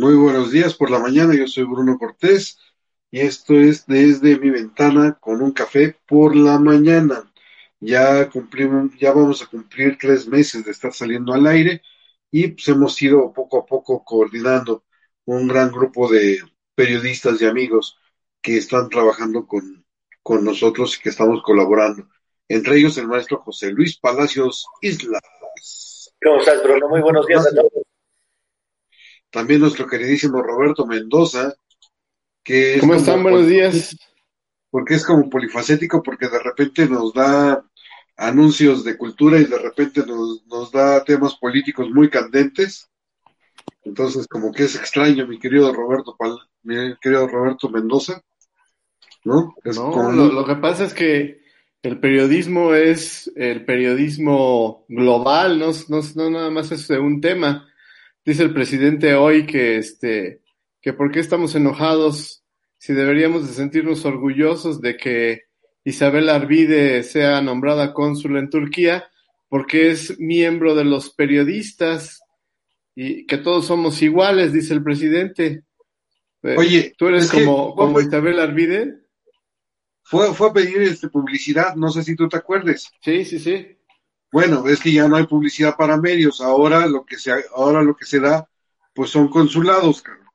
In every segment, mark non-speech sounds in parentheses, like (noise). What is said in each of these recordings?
Muy buenos días por la mañana, yo soy Bruno Cortés y esto es desde mi ventana con un café por la mañana. Ya cumplimos, ya vamos a cumplir tres meses de estar saliendo al aire y pues hemos ido poco a poco coordinando un gran grupo de periodistas y amigos que están trabajando con, con nosotros y que estamos colaborando. Entre ellos el maestro José Luis Palacios Islas. ¿Cómo estás, Bruno? Muy buenos días a todos. También nuestro queridísimo Roberto Mendoza, que es ¿Cómo están? Buenos días. Porque es como polifacético, porque de repente nos da anuncios de cultura y de repente nos, nos da temas políticos muy candentes. Entonces, como que es extraño, mi querido Roberto, mi querido Roberto Mendoza, ¿no? Es No, como lo, lo que pasa es que el periodismo es el periodismo global, no, no, no nada más es de un tema. Dice el presidente hoy que este que por qué estamos enojados si deberíamos de sentirnos orgullosos de que Isabel Arvide sea nombrada cónsul en Turquía porque es miembro de los periodistas y que todos somos iguales, dice el presidente. Eh, Oye, ¿tú eres que- como, como Isabel Arvide? fue, fue a pedir este, publicidad, no sé si tú te acuerdes. Sí, sí, sí. Bueno, es que ya no hay publicidad para medios, ahora lo que se, ahora lo que se da, pues son consulados, cabrón.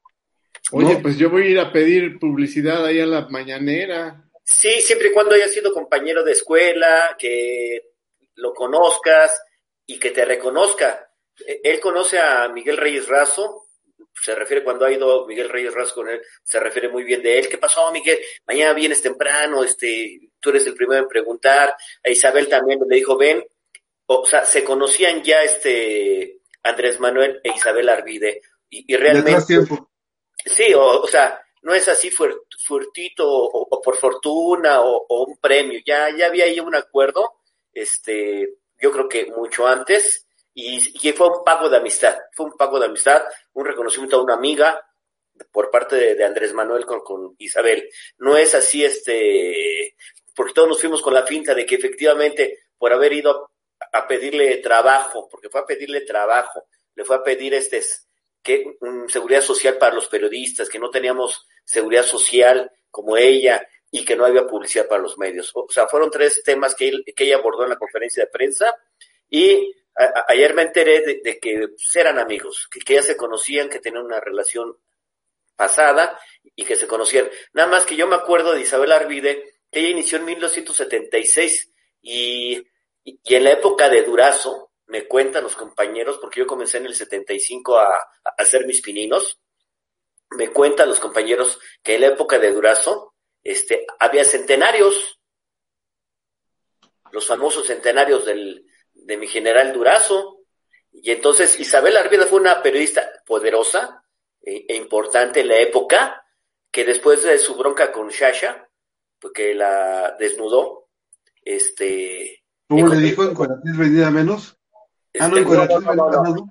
Oye, ¿No? pues yo voy a ir a pedir publicidad ahí a la mañanera. Sí, siempre y cuando hayas sido compañero de escuela, que lo conozcas y que te reconozca. Eh, Él conoce a Miguel Reyes Razo, se refiere cuando ha ido Miguel Reyes Razo con él, se refiere muy bien de él. ¿Qué pasó, Miguel? Mañana vienes temprano, este, tú eres el primero en preguntar. A Isabel también le dijo, ven. O sea, se conocían ya este Andrés Manuel e Isabel Arvide. Y, y realmente... tiempo. Sí, o, o sea, no es así furtito o, o por fortuna o, o un premio. Ya, ya había ahí un acuerdo, este, yo creo que mucho antes, y, y fue un pago de amistad, fue un pago de amistad, un reconocimiento a una amiga por parte de, de Andrés Manuel con, con Isabel. No es así, este, porque todos nos fuimos con la finta de que efectivamente por haber ido a, pedirle trabajo, porque fue a pedirle trabajo, le fue a pedir este que mm, seguridad social para los periodistas, que no teníamos seguridad social como ella y que no había publicidad para los medios. O sea, fueron tres temas que, que ella abordó en la conferencia de prensa y ayer me enteré de, de que pues, eran amigos, que, que ya se conocían, que tenían una relación pasada y que se conocían. Nada más que yo me acuerdo de Isabel Arvide, que ella inició en 1976 y, y, en la época de Durazo, me cuentan los compañeros, porque yo comencé en el 75 a, a hacer mis pininos, me cuentan los compañeros que en la época de Durazo este, había centenarios, los famosos centenarios del, de mi general Durazo. Y entonces Isabel Arvida fue una periodista poderosa e, e importante en la época, que después de su bronca con Shasha, porque la desnudó, este... ¿Cómo le dijo en Cuaratil vendida menos? Ah, no, este, en no, menos.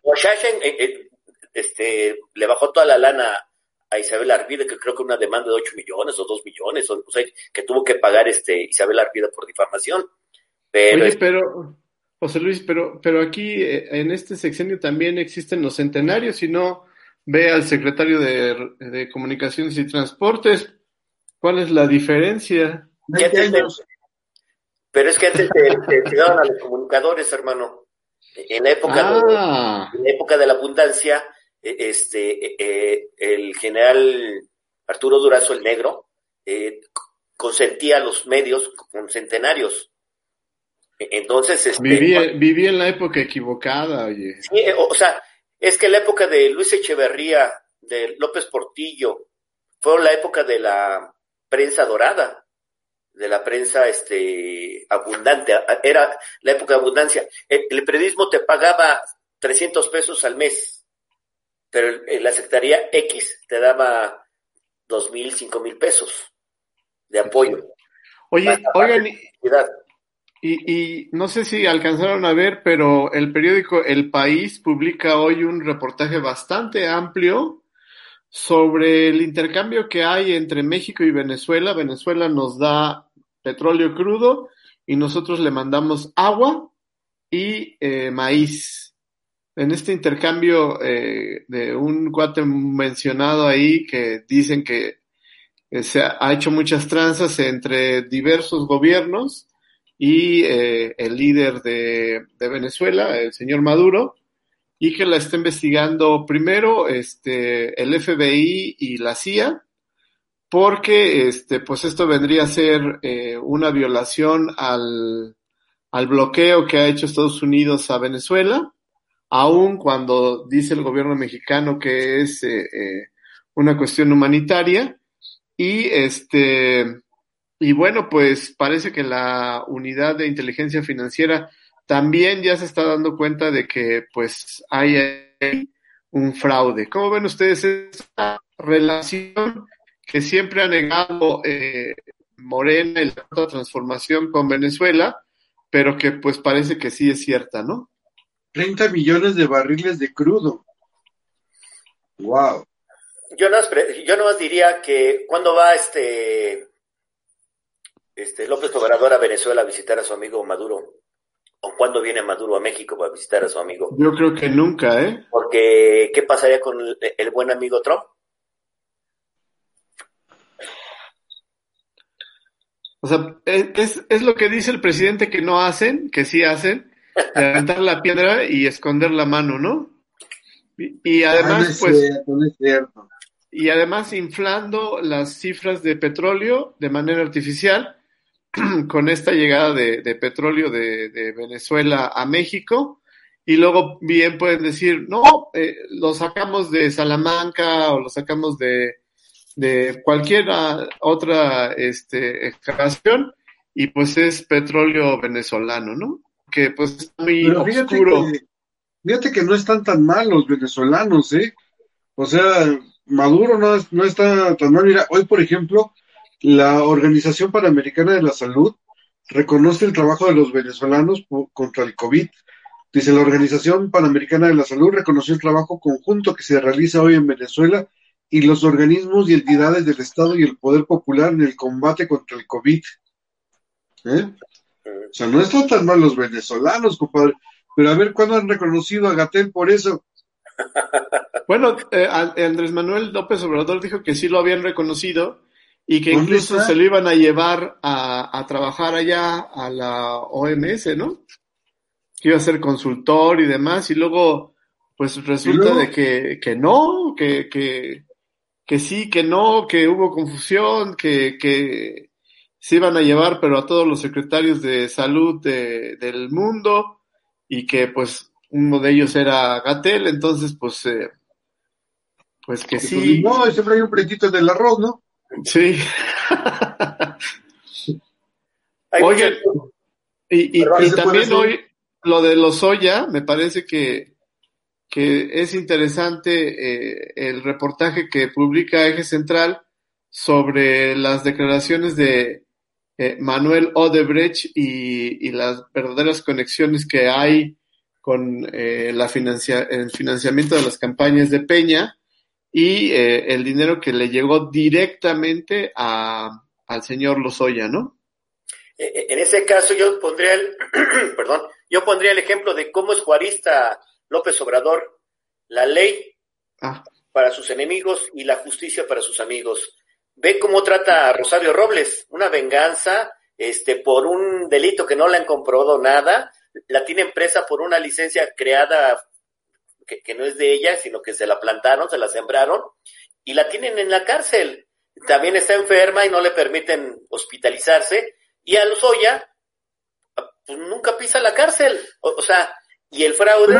Eh, eh, este, le bajó toda la lana a Isabel Arvida, que creo que una demanda de 8 millones o 2 millones, o, o sea, que tuvo que pagar este Isabel Arvida por difamación. Pero Oye, pero, José Luis, pero, pero aquí eh, en este sexenio también existen los centenarios y no ve al secretario de, de Comunicaciones y Transportes. ¿Cuál es la diferencia? ¿Qué 20 te- años. Pero es que antes te, daban a los comunicadores, hermano. En la época, de, Ah, en la época de la abundancia, eh, este, eh, eh, el general Arturo Durazo el Negro eh, consentía a los medios con centenarios. E- Entonces, este, viví, viví en la época equivocada, oye. Sí, eh, o sea, es que la época de Luis Echeverría, de López Portillo, fue la época de la prensa dorada, de la prensa este abundante, era la época de abundancia. El, el periodismo te pagaba 300 pesos al mes, pero el- el- la Secretaría X te daba dos mil, cinco mil pesos de apoyo. Oye, oigan. Y, y no sé si alcanzaron a ver, pero el periódico El País publica hoy un reportaje bastante amplio sobre el intercambio que hay entre México y Venezuela. Venezuela nos da petróleo crudo y nosotros le mandamos agua y eh, maíz. en este intercambio eh, de un cuate mencionado ahí que dicen que eh, se ha, hecho muchas tranzas entre diversos gobiernos y eh, el líder de, de, Venezuela, el señor Maduro, y que la está investigando primero este, el FBI y la CIA, porque este, pues esto vendría a ser eh, una violación al, al bloqueo que ha hecho Estados Unidos a Venezuela, aun cuando dice el gobierno mexicano que es eh, eh, una cuestión humanitaria. Y este, y bueno, pues parece que la unidad de inteligencia financiera también ya se está dando cuenta de que pues hay un fraude. ¿Cómo ven ustedes esta relación que siempre ha negado eh, Morena y la transformación con Venezuela, pero que pues parece que sí es cierta, ¿no? 30 millones de barriles de crudo. Wow. Yo no, yo no diría que cuando va este, este López Obrador a Venezuela a visitar a su amigo Maduro, o cuando viene Maduro a México para visitar a su amigo. Yo creo que nunca, ¿eh? Porque, ¿qué pasaría con el buen amigo Trump? O sea, es, es lo que dice el presidente que no hacen, que sí hacen, levantar la piedra y esconder la mano, ¿no? Y, ah, además, pues... Y además inflando las cifras de petróleo de manera artificial (clears throat) con esta llegada de, petróleo de, Venezuela a México. Y luego bien pueden decir, no, eh, lo sacamos de Salamanca o lo sacamos de, de cualquier otra este, excavación y pues es petróleo venezolano, ¿no? Que pues está muy oscuro. Fíjate que, no están tan mal los venezolanos, ¿eh? O sea, Maduro no, no está tan mal. Mira, hoy, por ejemplo, la Organización Panamericana de la Salud reconoce el trabajo de los venezolanos contra el COVID. Dice, la Organización Panamericana de la Salud reconoció el trabajo conjunto que se realiza hoy en Venezuela y los organismos y entidades del Estado y el poder popular en el combate contra el COVID. ¿Eh? O sea, no están tan mal los venezolanos, compadre. Pero a ver, ¿cuándo han reconocido a Gatel por eso? Bueno, eh, Andrés Manuel López Obrador dijo que sí lo habían reconocido y que incluso se lo iban a llevar a, trabajar allá a la OMS, ¿no? Que iba a ser consultor y demás, y luego, pues resulta de que, que no, que, que, que sí, que no, que hubo confusión, que, que se iban a llevar, pero a todos los secretarios de salud del mundo y que pues uno de ellos era Gatel, entonces pues eh, pues que sí. Pues, no, siempre hay un pretito del arroz, ¿no? Sí. (laughs) Oye, y, y también hoy lo de los soya, me parece que que es interesante eh, el reportaje que publica Eje Central sobre las declaraciones de eh, Manuel Odebrecht y, las verdaderas conexiones que hay con eh, la financia el financiamiento de las campañas de Peña y el dinero que le llegó directamente a, al señor Lozoya, ¿no? En ese caso yo pondría el, (clears throat) perdón, yo pondría el ejemplo de cómo es juarista López Obrador, la ley ah. para sus enemigos y la justicia para sus amigos. Ve cómo trata a Rosario Robles, una venganza este, por un delito que no le han comprobado nada, la tiene presa por una licencia creada que, que, no es de ella, sino que se la plantaron, se la sembraron, y la tienen en la cárcel. También está enferma y no le permiten hospitalizarse, y a Lozoya, pues nunca pisa la cárcel. o sea, y el fraude.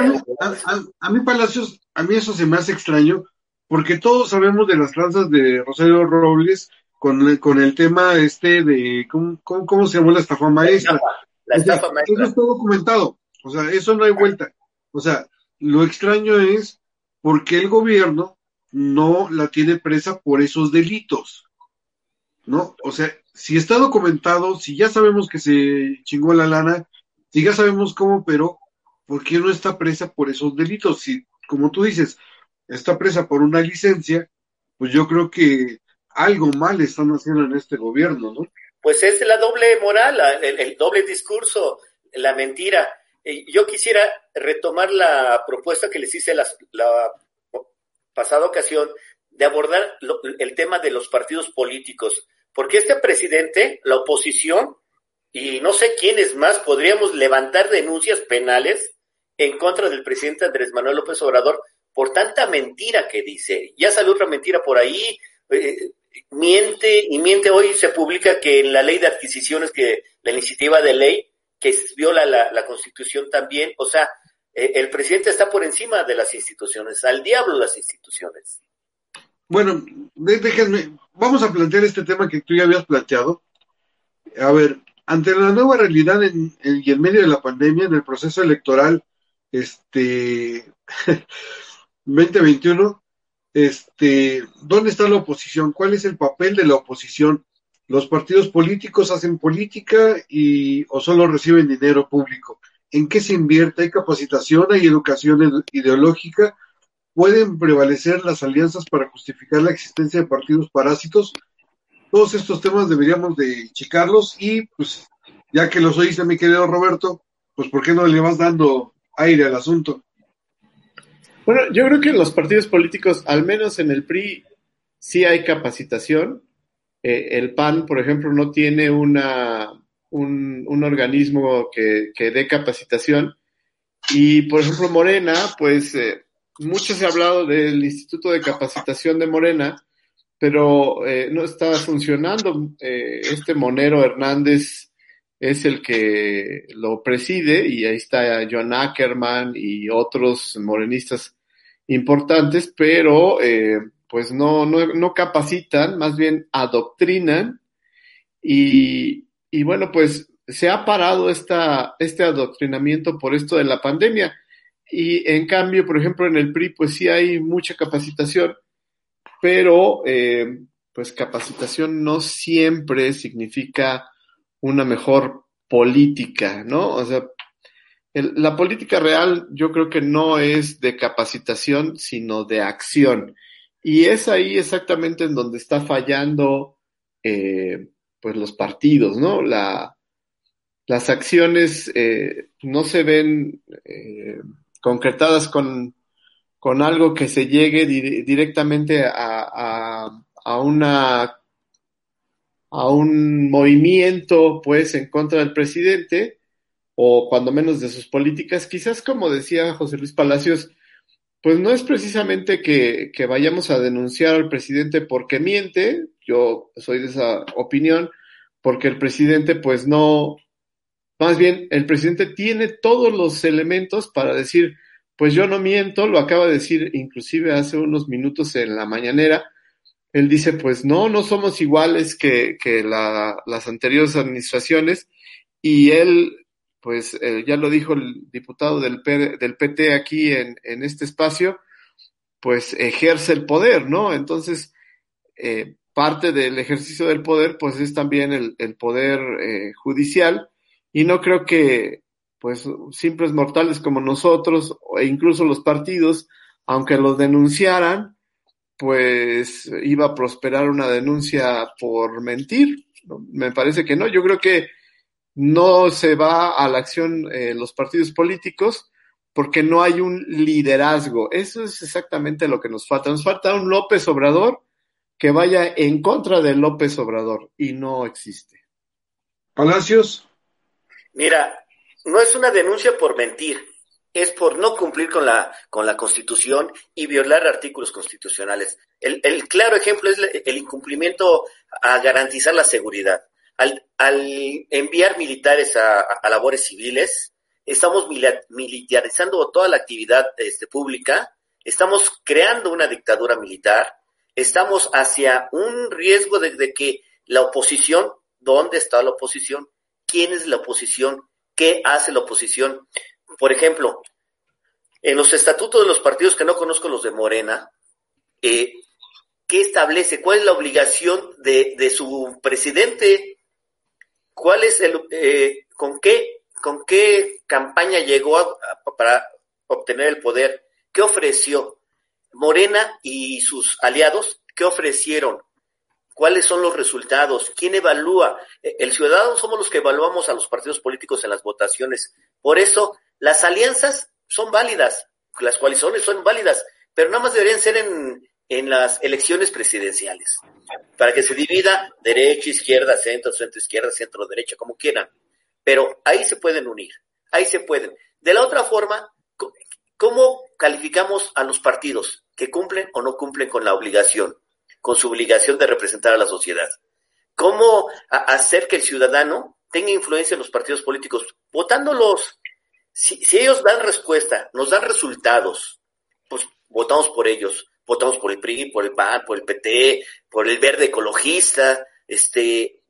A mí, Palacios, a mí eso se me hace extraño, porque todos sabemos de las tranzas de Rosario Robles con el, con el tema este de. ¿Cómo, cómo, se llamó la estafa maestra? La estafa, maestra. Eso está documentado. O sea, eso no hay vuelta. O sea, lo extraño es porque el gobierno no la tiene presa por esos delitos. ¿No? O sea, si está documentado, si ya sabemos que se chingó la lana, si ya sabemos cómo, pero ¿por qué no está presa por esos delitos? Si, como tú dices, está presa por una licencia, pues yo creo que algo mal están haciendo en este gobierno, ¿no? Pues es la doble moral, el, doble discurso, la mentira. Yo quisiera retomar la propuesta que les hice la, la pasada ocasión de abordar el tema de los partidos políticos, porque este presidente, la oposición, y no sé quiénes más, podríamos levantar denuncias penales en contra del presidente Andrés Manuel López Obrador por tanta mentira que dice. Ya salió otra mentira por ahí, eh, miente y miente. Hoy se publica que en la ley de adquisiciones, que la iniciativa de ley, que viola la, constitución también, o sea, eh, el presidente está por encima de las instituciones, al diablo las instituciones. Bueno, déjenme, vamos a plantear este tema que tú ya habías planteado. A ver, ante la nueva realidad en, y en medio de la pandemia, en el proceso electoral este (laughs) 2021, este, ¿dónde está la oposición? ¿Cuál es el papel de la oposición? ¿Los partidos políticos hacen política y o solo reciben dinero público? ¿En qué se invierte? ¿Hay capacitación? ¿Hay educación ideológica? ¿Pueden prevalecer las alianzas para justificar la existencia de partidos parásitos? Todos estos temas deberíamos de checarlos y pues ya que los oíste mi querido Roberto, pues ¿por qué no le vas dando aire al asunto? Bueno, yo creo que los partidos políticos, al menos en el PRI, sí hay capacitación. Eh, el PAN, por ejemplo, no tiene una, un, organismo que, dé capacitación. Y, por ejemplo, Morena, pues eh, mucho se ha hablado del Instituto de Capacitación de Morena, pero eh, no está funcionando. este Monero Hernández es el que lo preside y ahí está John Ackerman y otros morenistas importantes, pero eh, pues no, no, no, capacitan, más bien adoctrinan y, y, bueno, pues se ha parado esta, este adoctrinamiento por esto de la pandemia y en cambio, por ejemplo, en el PRI pues sí hay mucha capacitación, pero eh, pues capacitación no siempre significa una mejor política, ¿no? O sea, la política real yo creo que no es de capacitación, sino de acción. Y es ahí exactamente en donde está fallando eh, pues los partidos, ¿no? La, las acciones eh, no se ven eh, concretadas con, con, algo que se llegue directamente a, a, a una a un movimiento pues en contra del presidente o cuando menos de sus políticas, quizás como decía José Luis Palacios, pues no es precisamente que, que vayamos a denunciar al presidente porque miente, yo soy de esa opinión, porque el presidente pues no, más bien el presidente tiene todos los elementos para decir, pues yo no miento, lo acaba de decir inclusive hace unos minutos en la mañanera, él dice, pues no, no somos iguales que, que la, las anteriores administraciones y él, pues eh, ya lo dijo el diputado del, del PT aquí en, en, este espacio, pues ejerce el poder, ¿no? Entonces, eh, parte del ejercicio del poder, pues es también el, el poder eh, judicial y no creo que, pues, simples mortales como nosotros e incluso los partidos, aunque los denunciaran, pues iba a prosperar una denuncia por mentir. Me parece que no. Yo creo que no se va a la acción eh, los partidos políticos porque no hay un liderazgo. Eso es exactamente lo que nos falta. Nos falta un López Obrador que vaya en contra de López Obrador y no existe. Palacios. Mira, no es una denuncia por mentir es por no cumplir con la, con la Constitución y violar artículos constitucionales. El, el claro ejemplo es el incumplimiento a garantizar la seguridad. Al, enviar militares a, labores civiles, estamos militarizando toda la actividad este, pública, estamos creando una dictadura militar, estamos hacia un riesgo de, que la oposición, ¿dónde está la oposición? ¿Quién es la oposición? ¿Qué hace la oposición? por ejemplo, en los estatutos de los partidos que no conozco los de Morena, eh, ¿qué establece? ¿Cuál es la obligación de su presidente? ¿Cuál es el, eh, con qué, con qué campaña llegó para obtener el poder? ¿Qué ofreció? Morena y sus aliados, ¿qué ofrecieron? ¿Cuáles son los resultados? ¿Quién evalúa? Eh, el ciudadano somos los que evaluamos a los partidos políticos en las votaciones. Por eso, las alianzas son válidas, las coaliciones son válidas, pero nada más deberían ser en, en las elecciones presidenciales, para que se divida derecha, izquierda, centro, centro, izquierda, centro, derecha, como quieran. Pero ahí se pueden unir, ahí se pueden. De la otra forma, ¿cómo calificamos a los partidos que cumplen o no cumplen con la obligación, con su obligación de representar a la sociedad? ¿Cómo hacer que el ciudadano tenga influencia en los partidos políticos? Votándolos. Si, si ellos dan respuesta, nos dan resultados, pues votamos por ellos votamos por el PRI, por el PAN, por el PT, por el verde ecologista, este,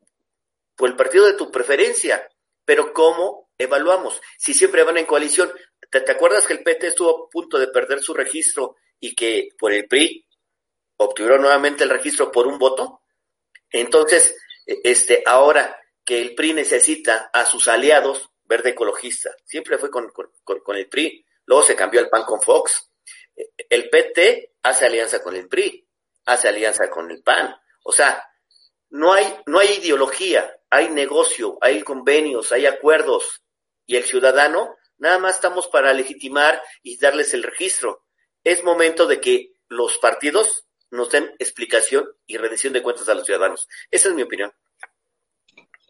por el partido de tu preferencia. Pero ¿cómo evaluamos? Si siempre van en coalición, ¿te, acuerdas que el PT estuvo a punto de perder su registro y que por el PRI obtuvieron nuevamente el registro por un voto? Entonces, e, este, ahora que el PRI necesita a sus aliados, verde ecologista, siempre fue con, con, con el PRI, luego se cambió el PAN con Fox, el PT hace alianza con el PRI, hace alianza con el PAN. O sea, no hay, no hay ideología, hay negocio, hay convenios, hay acuerdos. Y el ciudadano, nada más estamos para legitimar y darles el registro. Es momento de que los partidos nos den explicación y rendición de cuentas a los ciudadanos. Esa es mi opinión.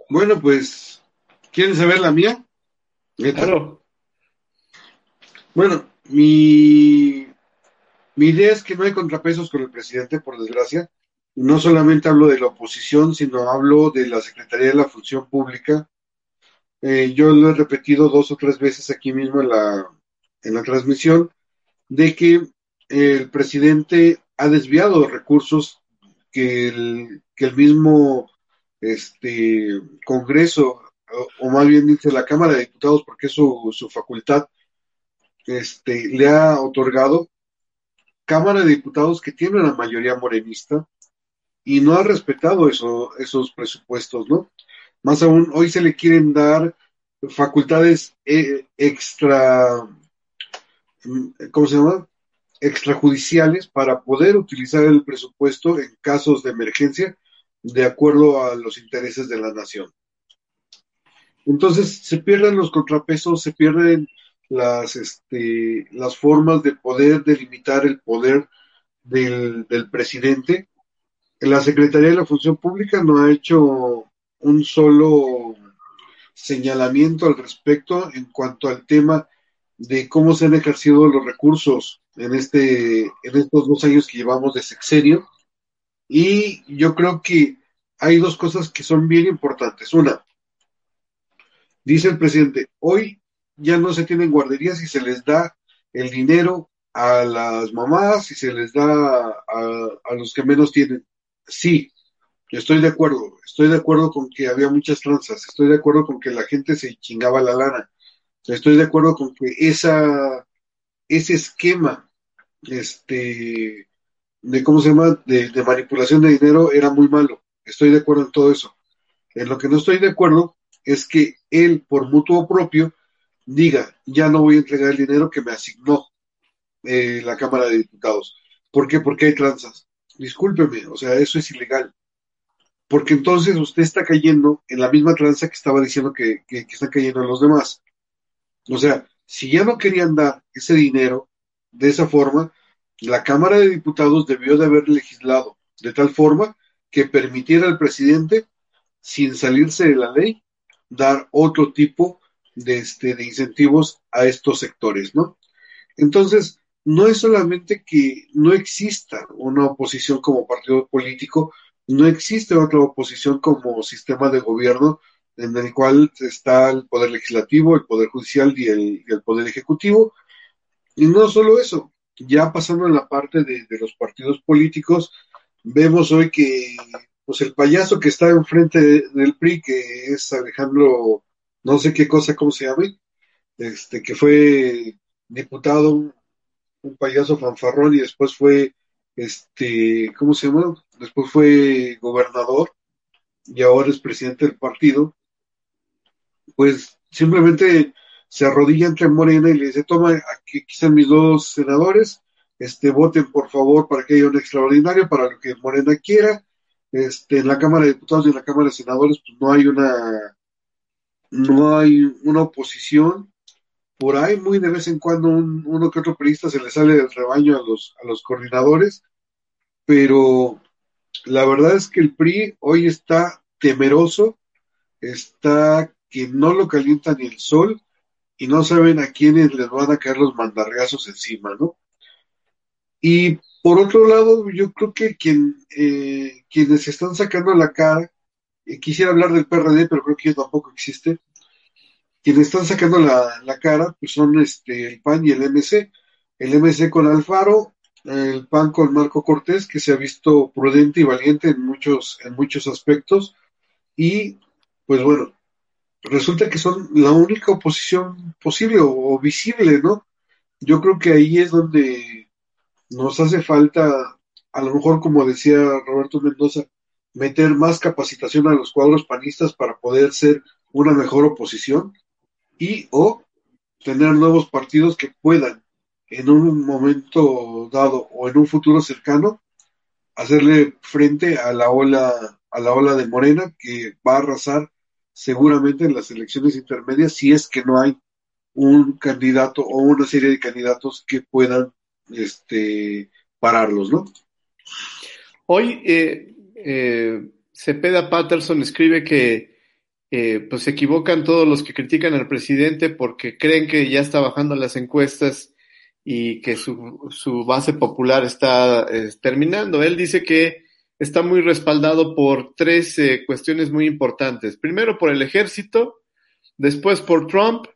Bueno, pues, ¿quieren saber la mía? Claro. Bueno, mi mi idea es que no hay contrapesos con el presidente, por desgracia. No solamente hablo de la oposición, sino hablo de la Secretaría de la Función Pública. Eh, yo lo he repetido dos o tres veces aquí mismo en la, en la transmisión, de que el presidente ha desviado recursos que el, que el mismo este, Congreso, o, o, más bien dice la Cámara de Diputados, porque es su, su facultad, este, le ha otorgado Cámara de Diputados que tiene una mayoría morenista y no ha respetado eso, esos presupuestos, ¿no? Más aún, hoy se le quieren dar facultades eh, extra, ¿cómo se llama? extrajudiciales para poder utilizar el presupuesto en casos de emergencia de acuerdo a los intereses de la nación. Entonces se pierden los contrapesos, se pierden las, este, las formas de poder delimitar el poder del, del presidente. La Secretaría de la Función Pública no ha hecho un solo señalamiento al respecto en cuanto al tema de cómo se han ejercido los recursos en este en estos dos años que llevamos de sexenio y yo creo que hay dos cosas que son bien importantes. Una, dice el presidente, hoy ya no se tienen guarderías y se les da el dinero a las mamás y se les da a, los que menos tienen. Sí, estoy de acuerdo, estoy de acuerdo con que había muchas tranzas, estoy de acuerdo con que la gente se chingaba la lana, estoy de acuerdo con que esa, ese esquema, este, de cómo se llama, de manipulación de dinero era muy malo, estoy de acuerdo en todo eso. En lo que no estoy de acuerdo es que él, por mutuo propio, diga, ya no voy a entregar el dinero que me asignó eh, la Cámara de Diputados. ¿Por qué? Porque hay tranzas. Discúlpeme, o sea, eso es ilegal. Porque entonces usted está cayendo en la misma tranza que estaba diciendo que, que, que están cayendo los demás. O sea, si ya no querían dar ese dinero de esa forma, la Cámara de Diputados debió de haber legislado de tal forma que permitiera al presidente, sin salirse de la ley, dar otro tipo de, este, de incentivos a estos sectores, ¿no? Entonces, no es solamente que no exista una oposición como partido político, no existe otra oposición como sistema de gobierno en el cual está el poder legislativo, el poder judicial y el, poder ejecutivo. Y no solo eso, ya pasando en la parte de, de, los partidos políticos, vemos hoy que pues el payaso que está enfrente de, del PRI, que es Alejandro no sé qué cosa, cómo se llame, este, que fue diputado, un, payaso fanfarrón y después fue, este, ¿cómo se llama? Después fue gobernador y ahora es presidente del partido, pues simplemente se arrodilla entre Morena y le dice, toma, aquí, están mis dos senadores, este, voten por favor para que haya un extraordinario, para lo que Morena quiera, este, en la Cámara de Diputados y en la Cámara de Senadores, pues no hay una no hay una oposición por ahí muy de vez en cuando uno que otro periodista se le sale del rebaño a los, a los coordinadores, pero la verdad es que el PRI hoy está temeroso, está que no lo calienta ni el sol y no saben a quiénes les van a caer los mandargazos encima, ¿no? Y por otro lado, yo creo que quien, eh, quienes están sacando la cara, quisiera hablar del PRD, pero creo que tampoco existe, quienes están sacando la, la, cara pues son este, el PAN y el MC. El MC con Alfaro, el PAN con Marco Cortés, que se ha visto prudente y valiente en muchos, en muchos aspectos. Y pues bueno, resulta que son la única oposición posible o, o visible, ¿no? Yo creo que ahí es donde nos hace falta, a lo mejor como decía Roberto Mendoza, meter más capacitación a los cuadros panistas para poder ser una mejor oposición y o tener nuevos partidos que puedan en un momento dado o en un futuro cercano hacerle frente a la ola a la ola de Morena que va a arrasar seguramente en las elecciones intermedias si es que no hay un candidato o una serie de candidatos que puedan este pararlos, ¿no? Hoy eh, eh, Cepeda Patterson escribe que pues se equivocan todos los que critican al presidente porque creen que ya está bajando las encuestas y que su, su base popular está eh, terminando. Él dice que está muy respaldado por tres eh, cuestiones muy importantes. Primero por el ejército, después por Trump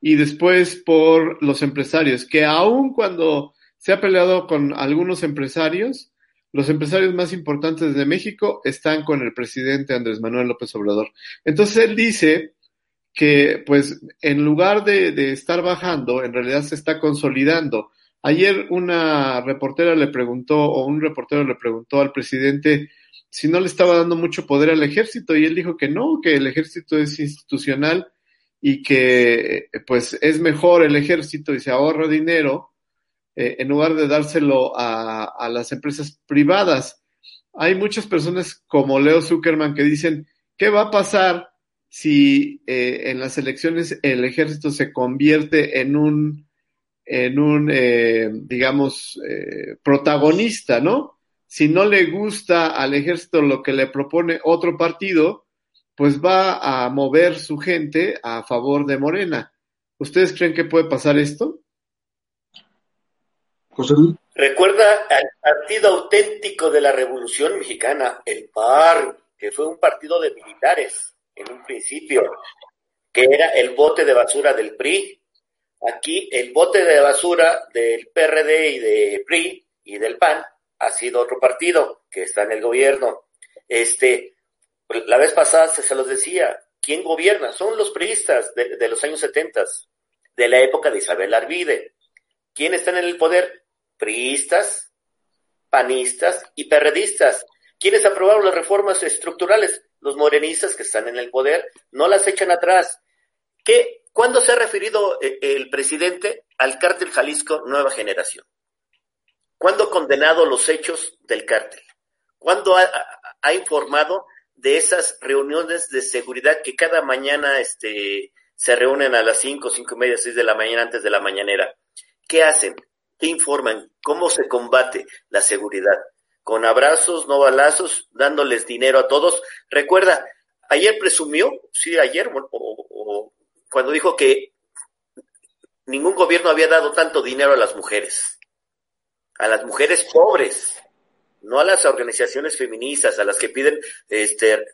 y después por los empresarios, que aun cuando se ha peleado con algunos empresarios, los empresarios más importantes de México están con el presidente Andrés Manuel López Obrador. Entonces él dice que, pues, en lugar de, estar bajando, en realidad se está consolidando. Ayer una reportera le preguntó, o un reportero le preguntó al presidente si no le estaba dando mucho poder al ejército, y él dijo que no, que el ejército es institucional y que, pues, es mejor el ejército y se ahorra dinero eh, en lugar de dárselo a, las empresas privadas. Hay muchas personas como Leo Zuckerman que dicen, ¿qué va a pasar si eh, en las elecciones el ejército se convierte en un, en un eh, digamos, protagonista, ¿no? Si no le gusta al ejército lo que le propone otro partido, pues va a mover su gente a favor de Morena. ¿Ustedes creen que puede pasar esto? Recuerda al partido auténtico de la Revolución Mexicana, el PAR, que fue un partido de militares en un principio, que era el bote de basura del PRI. Aquí el bote de basura del PRD y de PRI y del PAN ha sido otro partido que está en el gobierno. Este, la vez pasada se, se los decía, ¿quién gobierna? Son los priistas de, de los años 70, de la época de Isabel Arvide. ¿Quién está en el poder? Priistas, panistas y perredistas. ¿Quiénes aprobaron las reformas estructurales? Los morenistas que están en el poder, no las echan atrás. ¿Qué, ¿Cuándo se ha referido eh, el presidente al cártel Jalisco Nueva Generación? ¿Cuándo ha condenado los hechos del cártel? ¿Cuándo ha, informado de esas reuniones de seguridad que cada mañana este, se reúnen a las cinco, cinco y media, seis de la mañana antes de la mañanera? ¿Qué hacen? ¿Qué informan? ¿Cómo se combate la seguridad? Con abrazos, no balazos, dándoles dinero a todos. Recuerda, ayer presumió, sí, ayer, o, o, cuando dijo que ningún gobierno había dado tanto dinero a las mujeres, a las mujeres pobres, no a las organizaciones feministas, a las que piden este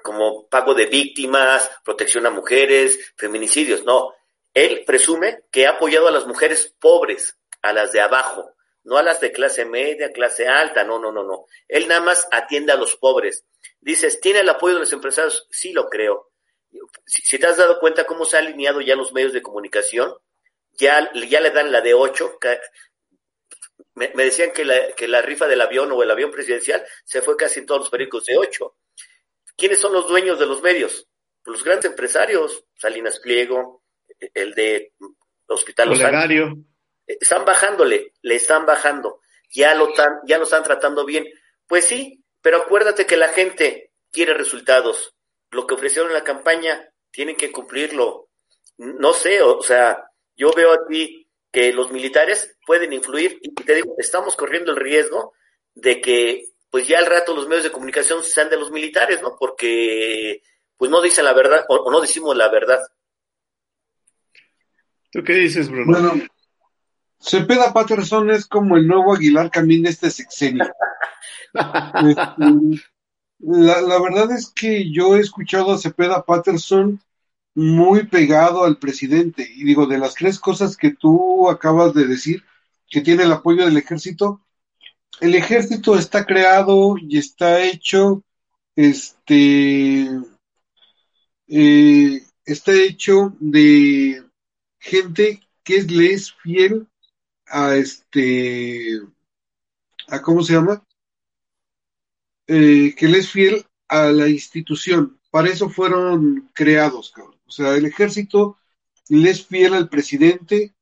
como pago de víctimas, protección a mujeres, feminicidios, no, él presume que ha apoyado a las mujeres pobres, a las de abajo, no a las de clase media, clase alta, no, no, no, no. Él nada más atiende a los pobres. Dices, ¿tiene el apoyo de los empresarios? Sí, lo creo. Si, te has dado cuenta cómo se ha alineado ya los medios de comunicación, ya, ya le dan la de ocho. Me, me decían que la, que la rifa del avión o el avión presidencial se fue casi en todos los periódicos de ocho. ¿Quiénes son los dueños de los medios? Los grandes empresarios, Salinas Pliego, el de Hospital Olegario. Están bajándole, le están bajando. Ya lo, tan, ya lo están tratando bien. Pues sí, pero acuérdate que la gente quiere resultados. Lo que ofrecieron en la campaña tienen que cumplirlo. no sé, o sea, yo veo aquí que los militares pueden influir y te digo, estamos corriendo el riesgo de que pues ya al rato los medios de comunicación sean de los militares, ¿no? Porque pues no dicen la verdad o, no decimos la verdad. ¿Tú qué dices, Bruno? Bueno, Cepeda Patterson es como el nuevo Aguilar Camín de este sexenio. (laughs) Este, la, la, verdad es que yo he escuchado a Cepeda Patterson muy pegado al presidente. Y digo, de las tres cosas que tú acabas de decir, que tiene el apoyo del ejército, el ejército está creado y está hecho, este, eh, está hecho de gente que le es fiel a este, a cómo se llama, eh, que le es fiel a la institución. Para eso fueron creados, cabrón. O sea, el ejército le es fiel al presidente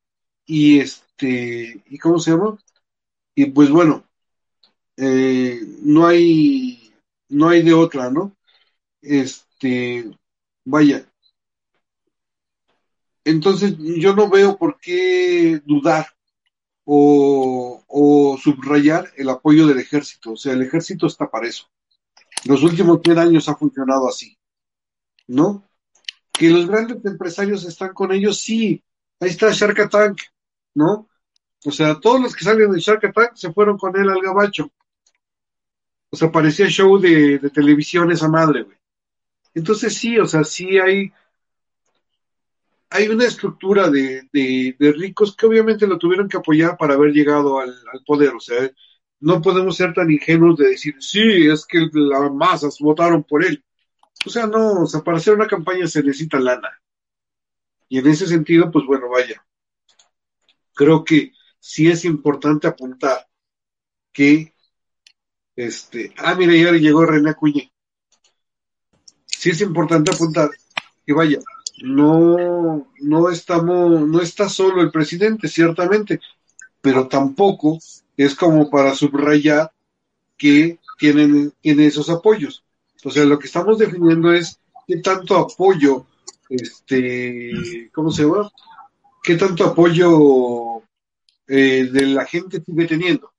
y este, ¿y cómo se llama? Y pues bueno, eh, no hay, no hay de otra, ¿no? Este, vaya. Entonces yo no veo por qué dudar o, subrayar el apoyo del ejército. O sea, el ejército está para eso. Los últimos 10 años ha funcionado así, ¿no? Que los grandes empresarios están con ellos, sí. Ahí está Shark Tank, ¿no? O sea, todos los que salen de Shark Tank se fueron con él al gabacho. O sea, parecía show de, de televisión esa madre, güey. Entonces sí, o sea, sí hay, hay una estructura de, de, ricos que obviamente lo tuvieron que apoyar para haber llegado al, al, poder. O sea, no podemos ser tan ingenuos de decir, sí, es que las masas votaron por él. O sea, no, o sea, para hacer una campaña se necesita lana. Y en ese sentido, pues bueno, vaya. Creo que sí es importante apuntar que este, ah, mira, ya llegó René Acuña. Sí es importante apuntar que vaya, no, no estamos, no está solo el presidente, ciertamente, pero tampoco es como para subrayar que tienen, tiene esos apoyos. O sea, lo que estamos definiendo es qué tanto apoyo, este, ¿cómo se llama? ¿Qué tanto apoyo eh, de la gente sigue teniendo?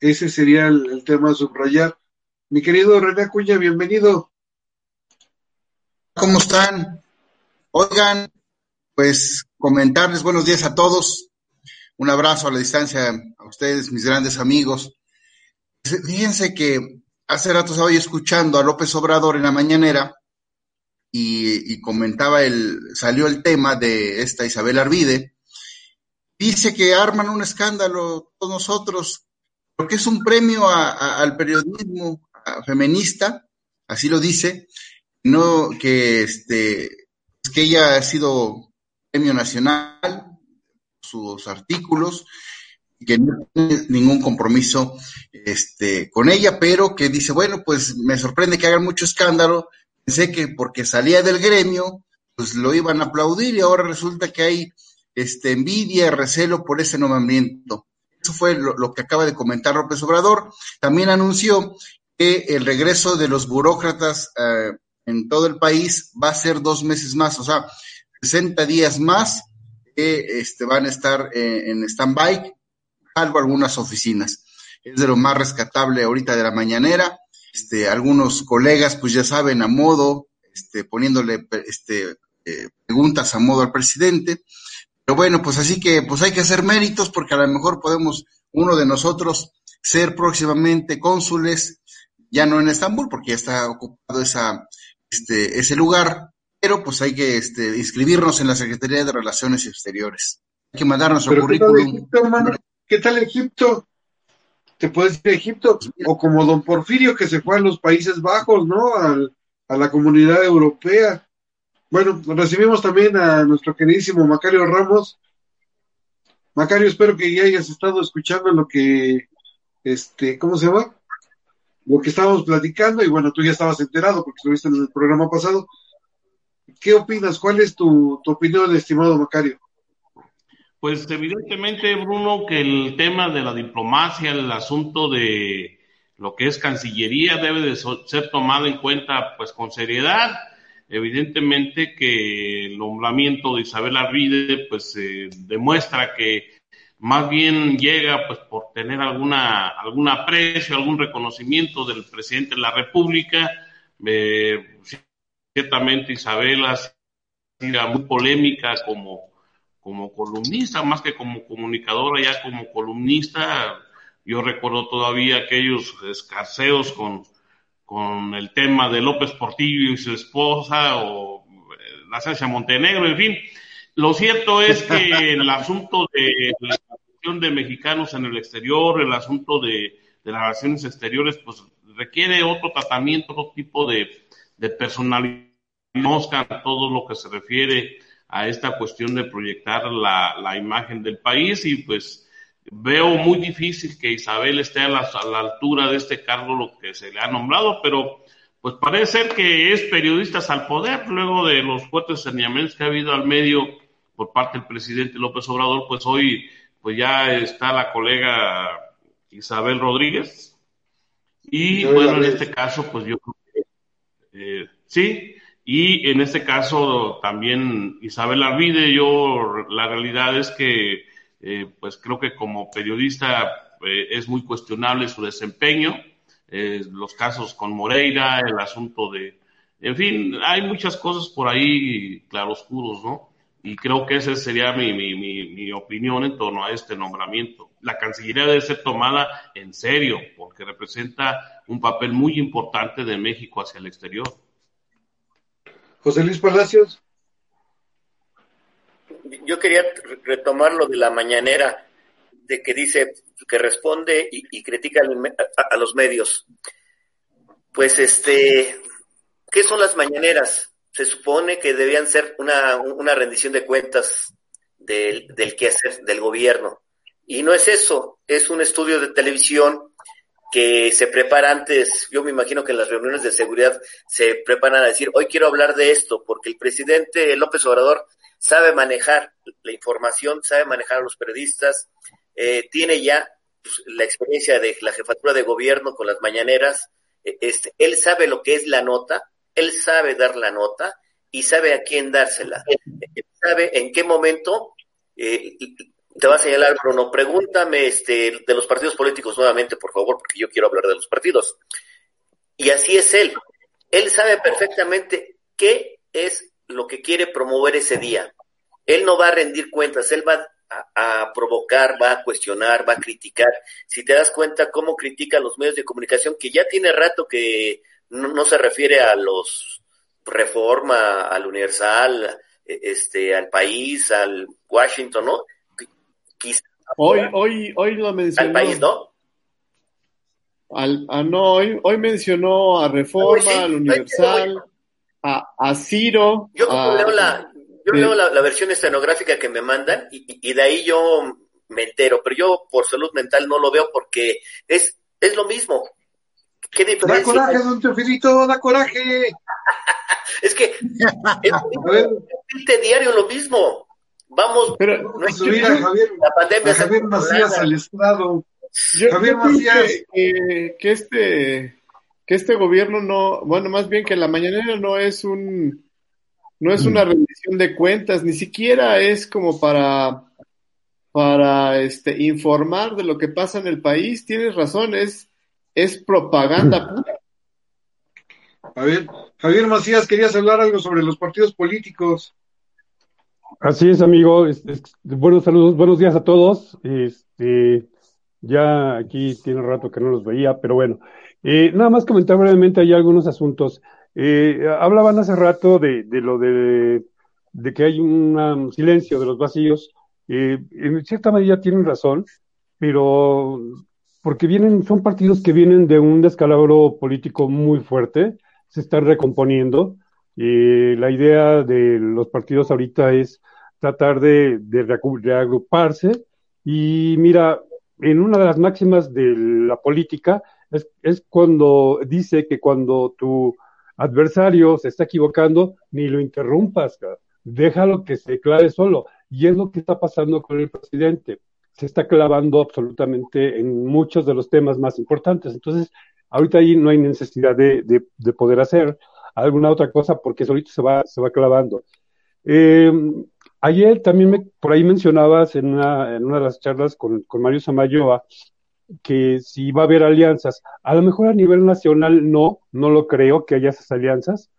Ese sería el, tema a subrayar. Mi querido René Acuña, bienvenido. ¿Cómo están? Oigan, pues comentarles buenos días a todos. Un abrazo a la distancia a ustedes, mis grandes amigos. Fíjense que hace rato estaba yo escuchando a López Obrador en la mañanera y, comentaba el, salió el tema de esta Isabel Arvide. Dice que arman un escándalo todos nosotros porque es un premio al periodismo feminista, así lo dice, no que este que ella ha sido premio nacional sus artículos que no tiene ningún compromiso este con ella, pero que dice, bueno, pues me sorprende que hagan mucho escándalo, pensé que porque salía del gremio, pues lo iban a aplaudir y ahora resulta que hay este envidia, recelo por ese nombramiento. Eso fue lo, lo, que acaba de comentar López Obrador. También anunció que el regreso de los burócratas eh, en todo el país va a ser dos meses más, o sea, 60 días más que este, van a estar eh, en stand-by, salvo algunas oficinas. Es de lo más rescatable ahorita de la mañanera. Este, algunos colegas, pues ya saben, a modo, este, poniéndole este, eh, preguntas a modo al presidente. Pero bueno, pues así que pues hay que hacer méritos porque a lo mejor podemos uno de nosotros ser próximamente cónsules, ya no en Estambul porque ya está ocupado esa, este, ese lugar, pero pues hay que este, inscribirnos en la Secretaría de Relaciones Exteriores. Hay que mandar nuestro currículum. ¿qué tal, Egipto? ¿Qué tal Egipto? ¿Te puedes decir Egipto? O como don Porfirio que se fue a los Países Bajos, ¿no? Al, a la comunidad europea. Bueno, recibimos también a nuestro queridísimo Macario Ramos. Macario, espero que ya hayas estado escuchando lo que, este, ¿cómo se llama? Lo que estábamos platicando y bueno, tú ya estabas enterado porque estuviste en el programa pasado. ¿Qué opinas? ¿Cuál es tu, tu opinión, estimado Macario? Pues evidentemente, Bruno, que el tema de la diplomacia, el asunto de lo que es Cancillería debe de ser tomado en cuenta pues con seriedad evidentemente que el nombramiento de Isabel Arvide pues eh, demuestra que más bien llega pues por tener alguna algún aprecio, algún reconocimiento del presidente de la República. Eh, ciertamente Isabel ha sido muy polémica como, como columnista, más que como comunicadora, ya como columnista. Yo recuerdo todavía aquellos escarceos con, con el tema de López Portillo y su esposa o eh, la Sánchez Montenegro, en fin. Lo cierto es que (laughs) el asunto de la cuestión de mexicanos en el exterior, el asunto de, de las relaciones exteriores, pues requiere otro tratamiento, otro tipo de, de personalidad, todo lo que se refiere a esta cuestión de proyectar la, la imagen del país y pues veo muy difícil que Isabel esté a la, a la, altura de este cargo lo que se le ha nombrado, pero pues parece ser que es periodistas al poder, luego de los fuertes señalamientos que ha habido al medio por parte del presidente López Obrador, pues hoy pues ya está la colega Isabel Rodríguez. Y bueno, en este caso pues yo eh, sí, y en este caso también Isabel Arvide, yo la realidad es que eh, pues creo que como periodista eh, es muy cuestionable su desempeño, eh, los casos con Moreira, el asunto de, en fin, hay muchas cosas por ahí claroscuros, ¿no? Y creo que esa sería mi, mi, mi, mi opinión en torno a este nombramiento. La Cancillería debe ser tomada en serio porque representa un papel muy importante de México hacia el exterior. José Luis Palacios. Yo quería retomar lo de la mañanera, de que dice que responde y, y critica a, a, los medios. Pues este, ¿qué son las mañaneras? Se supone que debían ser una, una rendición de cuentas del, del quehacer del gobierno. Y no es eso, es un estudio de televisión que se prepara antes, yo me imagino que en las reuniones de seguridad se preparan a decir, hoy quiero hablar de esto, porque el presidente López Obrador sabe manejar la información, sabe manejar a los periodistas, eh, tiene ya pues, la experiencia de la jefatura de gobierno con las mañaneras, este, él sabe lo que es la nota, él sabe dar la nota y sabe a quién dársela, él sabe en qué momento eh, te va a señalar, Bruno. Pregúntame este, de los partidos políticos nuevamente, por favor, porque yo quiero hablar de los partidos. Y así es él. Él sabe perfectamente qué es lo que quiere promover ese día. Él no va a rendir cuentas, él va a, a provocar, va a cuestionar, va a criticar. Si te das cuenta cómo critica a los medios de comunicación, que ya tiene rato que no, no se refiere a los Reforma, al Universal, este, al país, al Washington, ¿no? Hoy, hoy, hoy lo mencionó. Al país, ¿no? Al, a, no, hoy, hoy mencionó a Reforma, sí, al Universal, a, a Ciro. Yo a, leo, la, yo de, leo la, la, versión escenográfica que me mandan y, y, de ahí yo me entero, pero yo por salud mental no lo veo porque es, es lo mismo. ¿Qué diferencia? Da coraje, don Teofilito, da coraje. (laughs) es que es, (laughs) es, diario lo mismo. Vamos, pero no subir a Javier, la pandemia a Javier Macías al estrado. Yo, Javier yo Macías. Que, que, este, que este gobierno no, bueno, más bien que la mañanera no es un, no es una rendición de cuentas, ni siquiera es como para, para este, informar de lo que pasa en el país. Tienes razón, es, es propaganda pura. Javier, Javier Macías, querías hablar algo sobre los partidos políticos. Así es, amigo. Es, es, buenos saludos, buenos días a todos. Este, ya aquí tiene rato que no los veía, pero bueno. Eh, nada más comentar brevemente hay algunos asuntos. Eh, hablaban hace rato de, de lo de, de, que hay un silencio de los vacíos. Eh, en cierta medida tienen razón, pero porque vienen, son partidos que vienen de un descalabro político muy fuerte, se están recomponiendo. Eh, la idea de los partidos ahorita es tratar de, reagruparse y mira, en una de las máximas de la política es, cuando dice que cuando tu adversario se está equivocando, ni lo interrumpas, déjalo que se declare solo. Y es lo que está pasando con el presidente. Se está clavando absolutamente en muchos de los temas más importantes. Entonces, ahorita ahí no hay necesidad de, de, de poder hacer. alguna otra cosa porque solito se va, se va clavando. Eh, ayer también me, por ahí mencionabas en una, en una de las charlas con, con Mario Samayoa que si va a haber alianzas, a lo mejor a nivel nacional no, no lo creo que haya esas alianzas,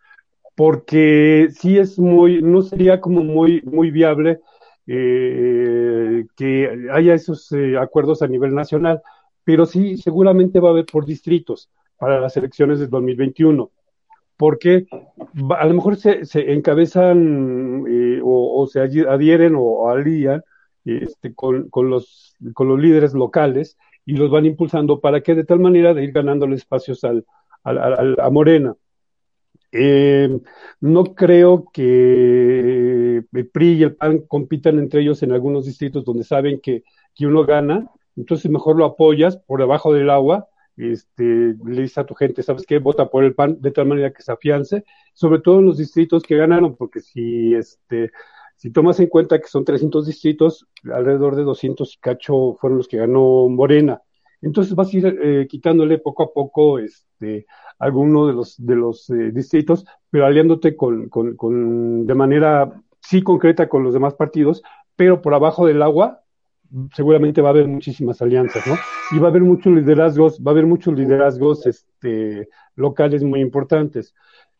porque sí es muy, no sería como muy, muy viable eh, que haya esos eh, acuerdos a nivel nacional, pero sí seguramente va a haber por distritos para las elecciones del 2021, porque a lo mejor se, se encabezan eh, o, se adhieren o, alían este, con, con, los, con los líderes locales y los van impulsando para que de tal manera de ir ganando espacios al, al, al, a Morena. Eh, no creo que el PRI y el PAN compitan entre ellos en algunos distritos donde saben que, que uno gana, entonces mejor lo apoyas por debajo del agua, este, le dices a tu gente, ¿sabes qué? Vota por el PAN de tal manera que se afiance, sobre todo en los distritos que ganaron, porque si, este, si tomas en cuenta que son 300 distritos, alrededor de 200 y cacho fueron los que ganó Morena. Entonces vas a ir eh, quitándole poco a poco este, alguno de los, de los eh, distritos, pero aliándote con, de manera sí concreta con los demás partidos, pero por abajo del agua seguramente va a haber muchísimas alianzas, ¿no? Y va a haber muchos liderazgos, va a haber muchos liderazgos este, locales muy importantes.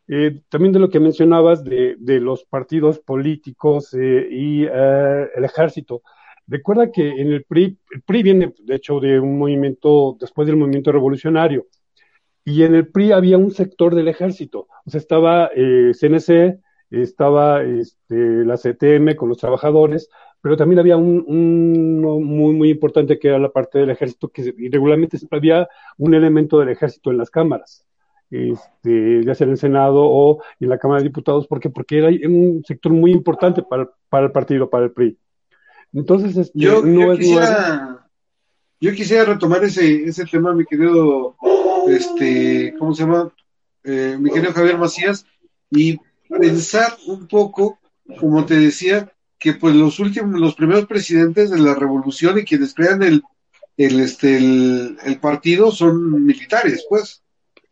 Eh, también de lo que mencionabas de, de los partidos políticos eh, y el ejército. Recuerda que en el PRI, el PRI viene, de hecho, de un movimiento, después del movimiento revolucionario, y en el PRI había un sector del ejército, o sea, estaba eh, CNC, estaba este, la CTM con los trabajadores, pero también había un, un, muy, muy importante que era la parte del ejército, que regularmente siempre había un elemento del ejército en las cámaras, este, ya sea en el Senado o en la Cámara de Diputados, porque porque era un sector muy importante para, para el partido, para el PRI. Entonces, este, yo, no yo, quisiera, yo quisiera retomar ese, ese tema, mi querido, este, ¿cómo se llama? Eh, mi querido Javier Macías, y pensar un poco, como te decía, que pues los últimos, los primeros presidentes de la revolución y quienes crean el, el, este, el, el partido son militares, pues.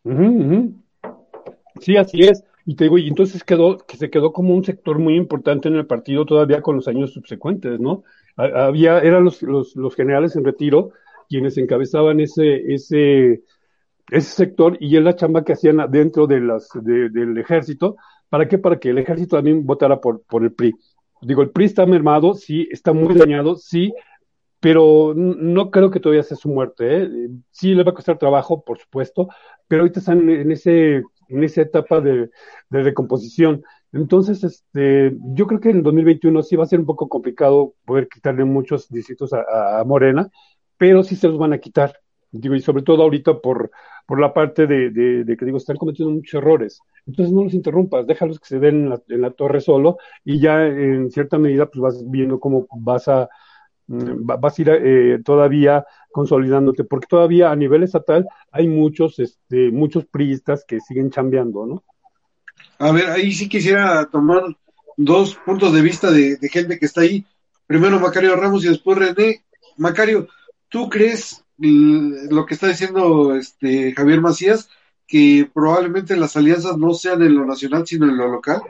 Uh -huh. Sí, así es. Y te digo, y entonces quedó, que se quedó como un sector muy importante en el partido todavía con los años subsecuentes, ¿no? Había, eran los, los, generales en retiro quienes encabezaban ese, ese, ese sector y es la chamba que hacían dentro de las, de, del ejército. ¿Para qué? Para que el ejército también votara por, por el PRI. Digo, el PRI está mermado, sí, está muy dañado, sí, pero no creo que todavía sea su muerte. ¿eh? Sí le va a costar trabajo, por supuesto, pero ahorita están en ese en esa etapa de, de. Entonces, este, yo creo que en el 2021 sí va a ser un poco complicado poder quitarle muchos distritos a, Morena, pero sí se los van a quitar. Digo, y sobre todo ahorita por, por la parte de, de, de, que digo, están cometiendo muchos errores. Entonces no los interrumpas, déjalos que se den en la, en la torre solo y ya en cierta medida pues vas viendo cómo vas a, vas a ir eh, todavía consolidándote, porque todavía a nivel estatal hay muchos, este, muchos priistas que siguen chambeando, ¿no? A ver, ahí sí quisiera tomar dos puntos de vista de, de gente que está ahí. Primero Macario Ramos y después René. Macario, ¿tú crees lo que está diciendo este Javier Macías, que probablemente las alianzas no sean en lo nacional, sino en lo local?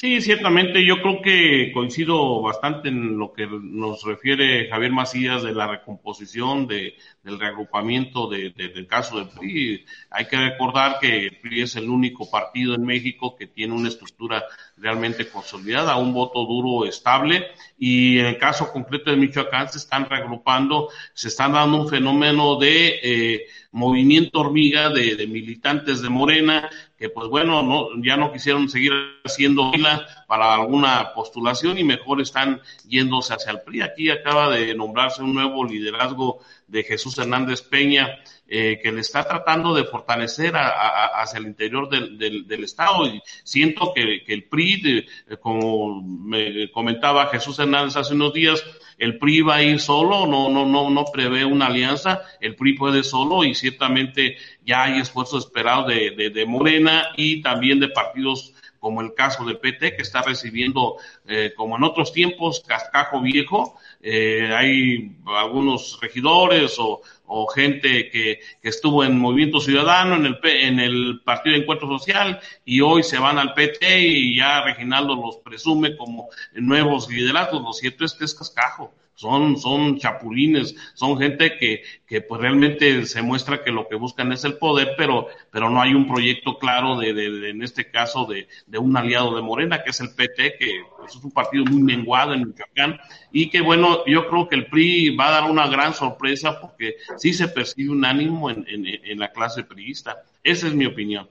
Sí, ciertamente yo creo que coincido bastante en lo que nos refiere Javier Macías de la recomposición, de, del reagrupamiento de, de, del caso del PRI. Hay que recordar que el PRI es el único partido en México que tiene una estructura realmente consolidada, un voto duro estable y en el caso concreto de Michoacán se están reagrupando, se están dando un fenómeno de eh, movimiento hormiga de, de, militantes de Morena que pues bueno, no, ya no quisieron seguir haciendo fila para alguna postulación y mejor están yéndose hacia el PRI. Aquí acaba de nombrarse un nuevo liderazgo de Jesús Hernández Peña, eh, que le está tratando de fortalecer a, hacia el interior del, del, Estado. Y siento que, que el PRI, de, como me comentaba Jesús Hernández hace unos días, el PRI va a ir solo, no, no, no, no prevé una alianza, el PRI puede solo y ciertamente ya hay esfuerzos esperados de, de Morena y también de partidos como el caso del PT, que está recibiendo, eh, como en otros tiempos, cascajo viejo. Eh, hay algunos regidores o, o gente que, que, estuvo en Movimiento Ciudadano, en el, en el Partido de Encuentro Social, y hoy se van al PT y ya Reginaldo los presume como nuevos liderazgos. Lo cierto es que es cascajo son, son chapulines, son gente que, que pues realmente se muestra que lo que buscan es el poder, pero, pero no hay un proyecto claro de, en este caso de, de, un aliado de Morena, que es el PT, que pues, es un partido muy menguado en Michoacán, y que bueno, yo creo que el PRI va a dar una gran sorpresa porque sí se percibe un ánimo en, en, en la clase priista. Esa es mi opinión.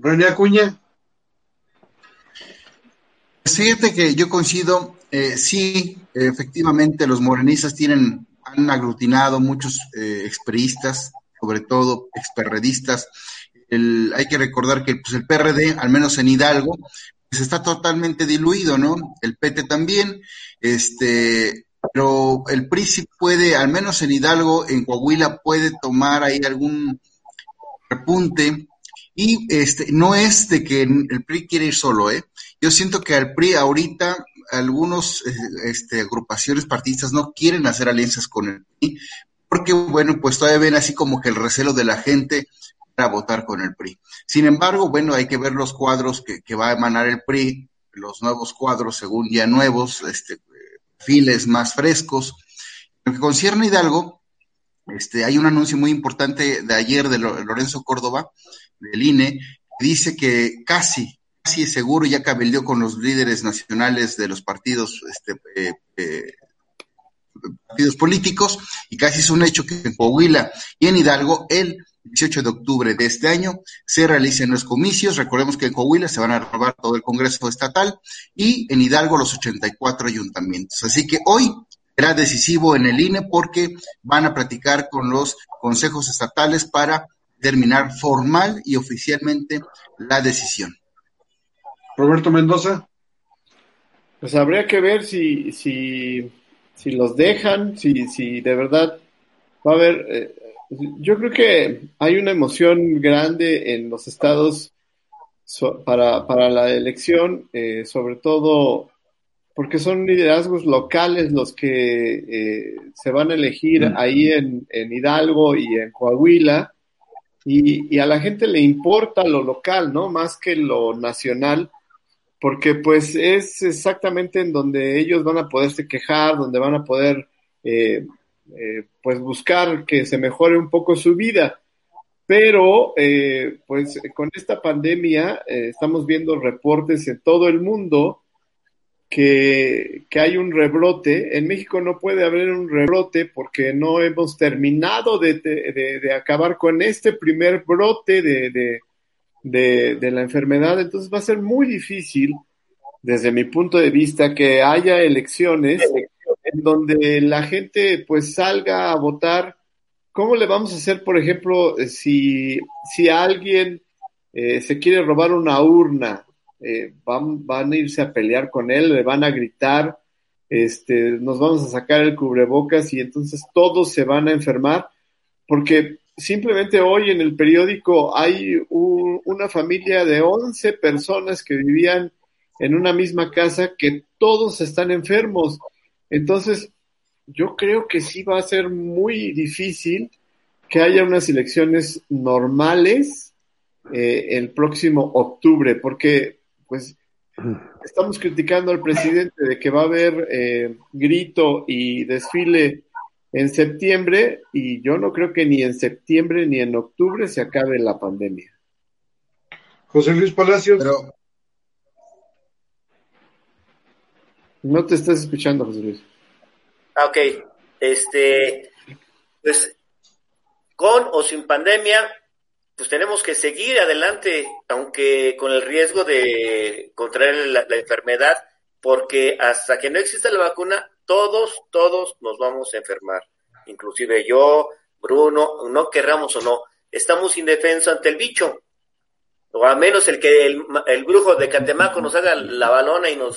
René Acuña. Fíjate que yo coincido, eh, sí, efectivamente los morenistas tienen, han aglutinado muchos eh, sobre todo experredistas. El, hay que recordar que pues, el PRD, al menos en Hidalgo, pues está totalmente diluido, ¿no? El PT también, este, pero el PRI sí puede, al menos en Hidalgo, en Coahuila, puede tomar ahí algún repunte. Y este, no es de que el PRI quiere ir solo, ¿eh? Yo siento que al PRI ahorita algunos este, agrupaciones partidistas no quieren hacer alianzas con el PRI porque, bueno, pues todavía ven así como que el recelo de la gente para votar con el PRI. Sin embargo, bueno, hay que ver los cuadros que, que va a emanar el PRI, los nuevos cuadros según ya nuevos, este, files más frescos. En lo que concierne a Hidalgo, este, hay un anuncio muy importante de ayer de Lorenzo Córdoba, del INE, que dice que casi casi seguro ya cabildeó con los líderes nacionales de los partidos, este, eh, eh, partidos políticos y casi es un hecho que en Coahuila y en Hidalgo el 18 de octubre de este año se realicen los comicios. Recordemos que en Coahuila se van a robar todo el Congreso Estatal y en Hidalgo los 84 ayuntamientos. Así que hoy será decisivo en el INE porque van a platicar con los consejos estatales para terminar formal y oficialmente la decisión. Roberto Mendoza. Pues habría que ver si, si, si los dejan, si, si de verdad va a haber. Eh, yo creo que hay una emoción grande en los estados para, para la elección, eh, sobre todo porque son liderazgos locales los que eh, se van a elegir mm. ahí en, en Hidalgo y en Coahuila. Y, y, a la gente le importa lo local, ¿no? Más que lo nacional porque pues es exactamente en donde ellos van a poderse quejar, donde van a poder eh, eh, pues buscar que se mejore un poco su vida. Pero eh, pues con esta pandemia eh, estamos viendo reportes en todo el mundo que, que, hay un rebrote. En México no puede haber un rebrote porque no hemos terminado de, de, de acabar con este primer brote de, de, de, la enfermedad, entonces va a ser muy difícil, desde mi punto de vista, que haya elecciones en donde la gente pues salga a votar. ¿Cómo le vamos a hacer, por ejemplo, si, si alguien eh, se quiere robar una urna? Eh, van, van a irse a pelear con él, le van a gritar, este, nos vamos a sacar el cubrebocas y entonces todos se van a enfermar, porque simplemente hoy en el periódico hay un, una familia de 11 personas que vivían en una misma casa que todos están enfermos. Entonces, yo creo que sí va a ser muy difícil que haya unas elecciones normales eh, el próximo octubre, porque pues estamos criticando al presidente de que va a haber eh, grito y desfile en septiembre y yo no creo que ni en septiembre ni en octubre se acabe la pandemia. José Luis Palacios. Pero... No te estás escuchando, José Luis. Ah, ok. Este, pues, con o sin pandemia, pues tenemos que seguir adelante, aunque con el riesgo de contraer la, la enfermedad, porque hasta que no exista la vacuna, todos, todos nos vamos a enfermar, inclusive yo, Bruno, no querramos o no, estamos indefensos ante el bicho, o al menos el que el, el brujo de Catemaco nos haga la balona y nos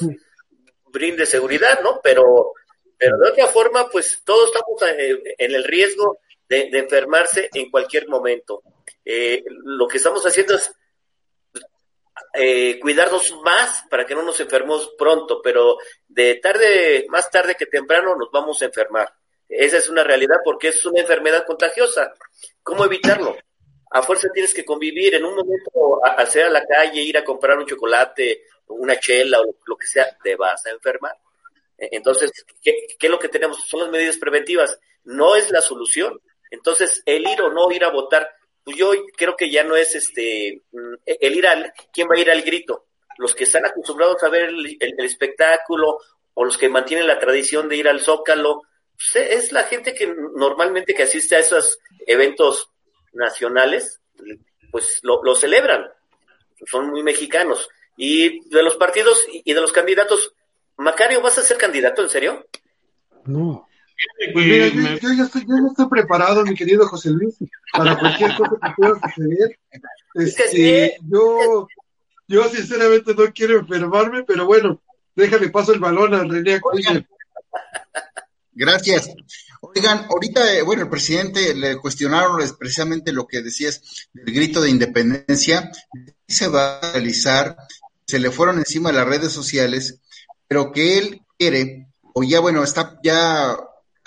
brinde seguridad, ¿no? Pero, pero de otra forma, pues todos estamos eh, en el riesgo de, de enfermarse en cualquier momento. Eh, lo que estamos haciendo es eh, cuidarnos más para que no nos enfermemos pronto, pero de tarde, más tarde que temprano nos vamos a enfermar. Esa es una realidad porque es una enfermedad contagiosa. ¿Cómo evitarlo? A fuerza tienes que convivir en un momento, hacer a la calle, ir a comprar un chocolate, una chela o lo, que sea, te vas a enfermar. E, entonces, ¿qué, ¿qué, es lo que tenemos? Son las medidas preventivas. No es la solución. Entonces, el ir o no ir a votar, pues yo creo que ya no es este mm, el ir al, ¿quién va a ir al grito? Los que están acostumbrados a ver el, espectáculo o los que mantienen la tradición de ir al zócalo, pues es la gente que normalmente que asiste a esos eventos nacionales, pues lo, lo celebran, son muy mexicanos. Y de los partidos y de los candidatos, Macario, ¿vas a ser candidato en serio? No. Pues mira, yo, ya estoy, yo ya estoy preparado, mi querido José Luis, para cualquier cosa que pueda suceder. Este, yo, yo sinceramente no quiero enfermarme, pero bueno, déjale paso el balón a René Acuña. Gracias. Oigan, ahorita, eh, bueno, el presidente le cuestionaron precisamente lo que decías del grito de independencia. Se va a realizar, se le fueron encima las redes sociales, pero que él quiere, o ya, bueno, está ya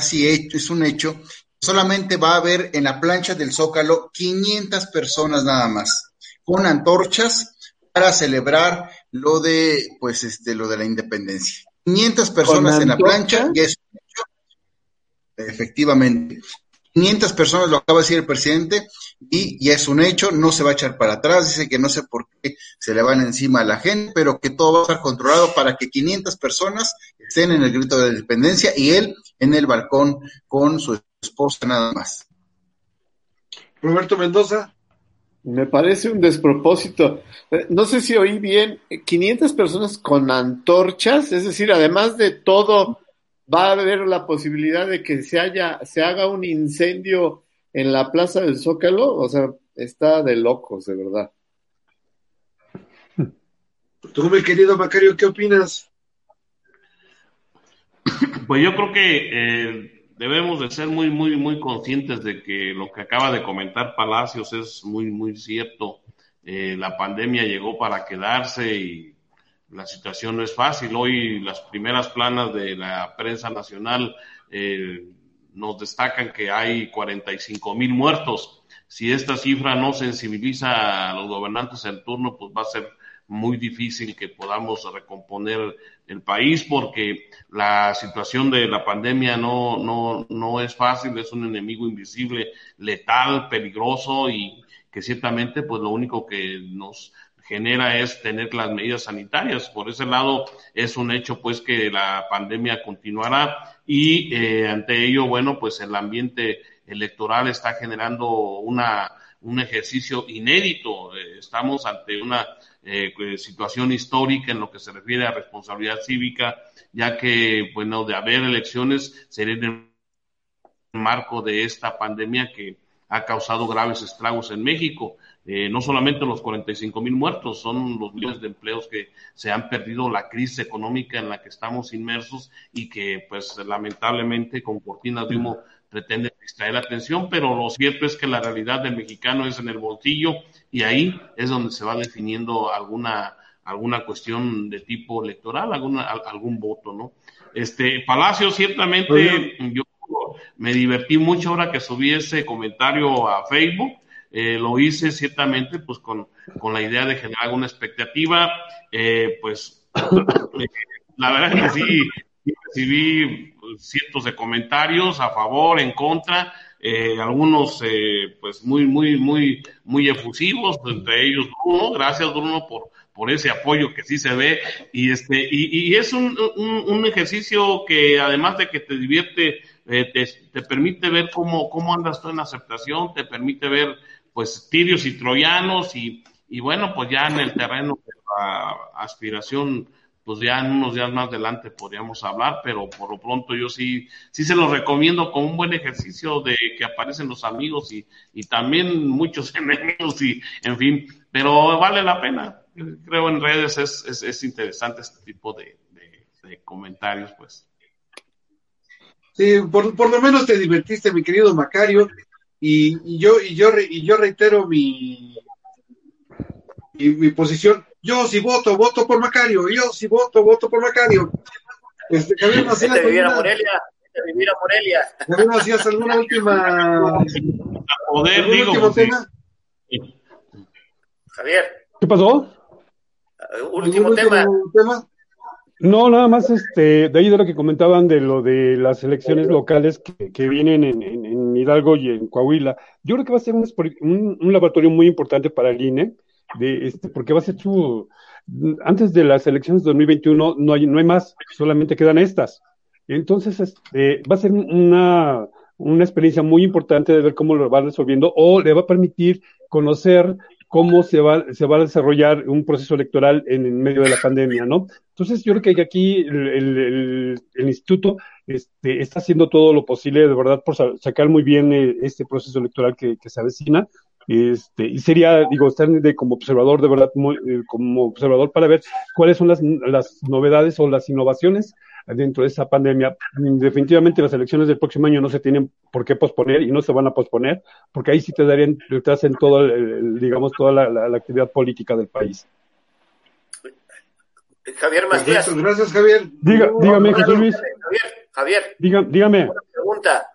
casi hecho, es un hecho, solamente va a haber en la plancha del Zócalo 500 personas nada más, con antorchas para celebrar lo de, pues, este, lo de la independencia. 500 personas en la plancha y es un hecho, efectivamente. 500 personas, lo acaba de decir el presidente, y ya es un hecho, no se va a echar para atrás, dice que no sé por qué se le van encima a la gente, pero que todo va a estar controlado para que 500 personas estén en el grito de la independencia y él en el balcón con su esposa nada más. Roberto Mendoza. Me parece un despropósito. Eh, no sé si oí bien, 500 personas con antorchas, es decir, además de todo va a haber la posibilidad de que se haya, se haga un incendio en la plaza del Zócalo, o sea, está de locos, de verdad. Tú, mi querido Macario, ¿qué opinas? Pues yo creo que eh, debemos de ser muy, muy, muy conscientes de que lo que acaba de comentar Palacios es muy, muy cierto. Eh, la pandemia llegó para quedarse y la situación no es fácil. Hoy las primeras planas de la prensa nacional eh, nos destacan que hay 45 mil muertos. Si esta cifra no sensibiliza a los gobernantes en turno, pues va a ser muy difícil que podamos recomponer el país porque la situación de la pandemia no, no, no es fácil, es un enemigo invisible, letal, peligroso y que ciertamente pues lo único que nos genera es tener las medidas sanitarias. Por ese lado, es un hecho pues que la pandemia continuará y eh, ante ello, bueno, pues el ambiente electoral está generando una, un ejercicio inédito. Eh, estamos ante una eh, situación histórica en lo que se refiere a responsabilidad cívica, ya que, bueno, de haber elecciones sería en el marco de esta pandemia que ha causado graves estragos en México. Eh, no solamente los 45 mil muertos, son los millones de empleos que se han perdido, la crisis económica en la que estamos inmersos y que, pues, lamentablemente, con cortinas de humo pretende distraer la atención, pero lo cierto es que la realidad del mexicano es en el bolsillo y ahí es donde se va definiendo alguna alguna cuestión de tipo electoral, alguna, algún voto, ¿no? Este, Palacio, ciertamente, yo me divertí mucho ahora que subí ese comentario a Facebook, eh, lo hice ciertamente pues con, con, la idea de generar alguna expectativa, eh, pues (coughs) eh, la verdad es que sí, recibí cientos de comentarios a favor, en contra, algunos pues muy, muy, muy, muy efusivos, entre ellos Bruno, gracias Bruno por, por ese apoyo que sí se ve. Y este y, es un, un, ejercicio que además de que te divierte te, te, permite ver cómo, cómo andas tú en aceptación, te permite ver pues tirios y troyanos y, y bueno, pues ya en el terreno de la aspiración, pues ya en unos días más adelante podríamos hablar, pero por lo pronto yo sí, sí se lo recomiendo como un buen ejercicio de que aparecen los amigos y, y también muchos (laughs) enemigos y en fin, pero vale la pena. Creo en redes es, es, es interesante este tipo de, comentarios, pues. Sí, por, por, lo menos te divertiste, mi querido Macario. Y, yo y yo y yo reitero mi, mi posición yo si voto, voto por Macario, yo si voto, voto por Macario. Este, Javier Macías, Vete a vivir a ¿alguna- Morelia, vete a vivir a Morelia. Javier Macías, ¿alguna última, A poder, algún digo, último? Javier, ¿Qué pasó? eh, último ¿Algún tema. tema? No, nada más este, de ahí de lo que comentaban de lo de las elecciones locales que, que vienen en, en- en Hidalgo y en Coahuila. Yo creo que va a ser un, un laboratorio muy importante para el INE, de, este, porque va a ser su, antes de las elecciones de 2021 no hay, no hay más, solamente quedan estas. Entonces, este, va a ser una, una experiencia muy importante de ver cómo lo va resolviendo o le va a permitir conocer cómo se va, se va a desarrollar un proceso electoral en, medio de la pandemia, ¿no? Entonces, yo creo que aquí el, el- el- instituto este, está haciendo todo lo posible, de verdad, por sa- sacar muy bien eh, este proceso electoral que, que se avecina. Este, y sería, digo, estar de, como observador, de verdad, muy, eh, como observador para ver cuáles son las, las novedades o las innovaciones dentro de esa pandemia. Definitivamente las elecciones del próximo año no se tienen por qué posponer y no se van a posponer, porque ahí sí te darían, te hacen todo, el- el- digamos, toda la, la- la actividad política del país. Javier Macías. Gracias, Javier. Diga, No, dígame, no, José Luis, Javier, Javier, diga, dígame, pregunta.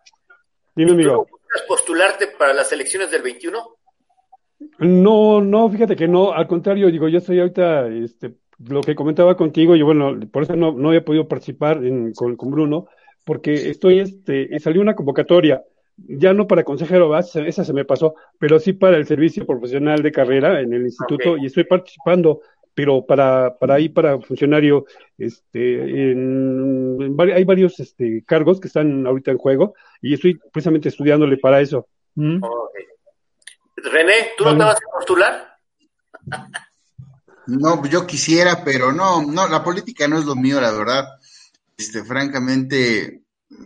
dime, ¿Tú no amigo. buscas postularte para las elecciones del 21? No, no, fíjate que no, al contrario, digo, yo estoy ahorita, este, lo que comentaba contigo, y bueno, por eso no, no he podido participar en- con, con Bruno, porque estoy, este, salió una convocatoria, ya no para consejero, ¿va? Se- esa se me pasó, pero sí para el servicio profesional de carrera en el instituto, y estoy participando, pero para, para ahí, para funcionario, este, en, en vari- hay varios, este, cargos que están ahorita en juego, y estoy precisamente estudiándole para eso. ¿Mm? René, ¿tú no te vas a postular? No, yo quisiera, pero no, no, la política no es lo mío, la verdad. Este, francamente,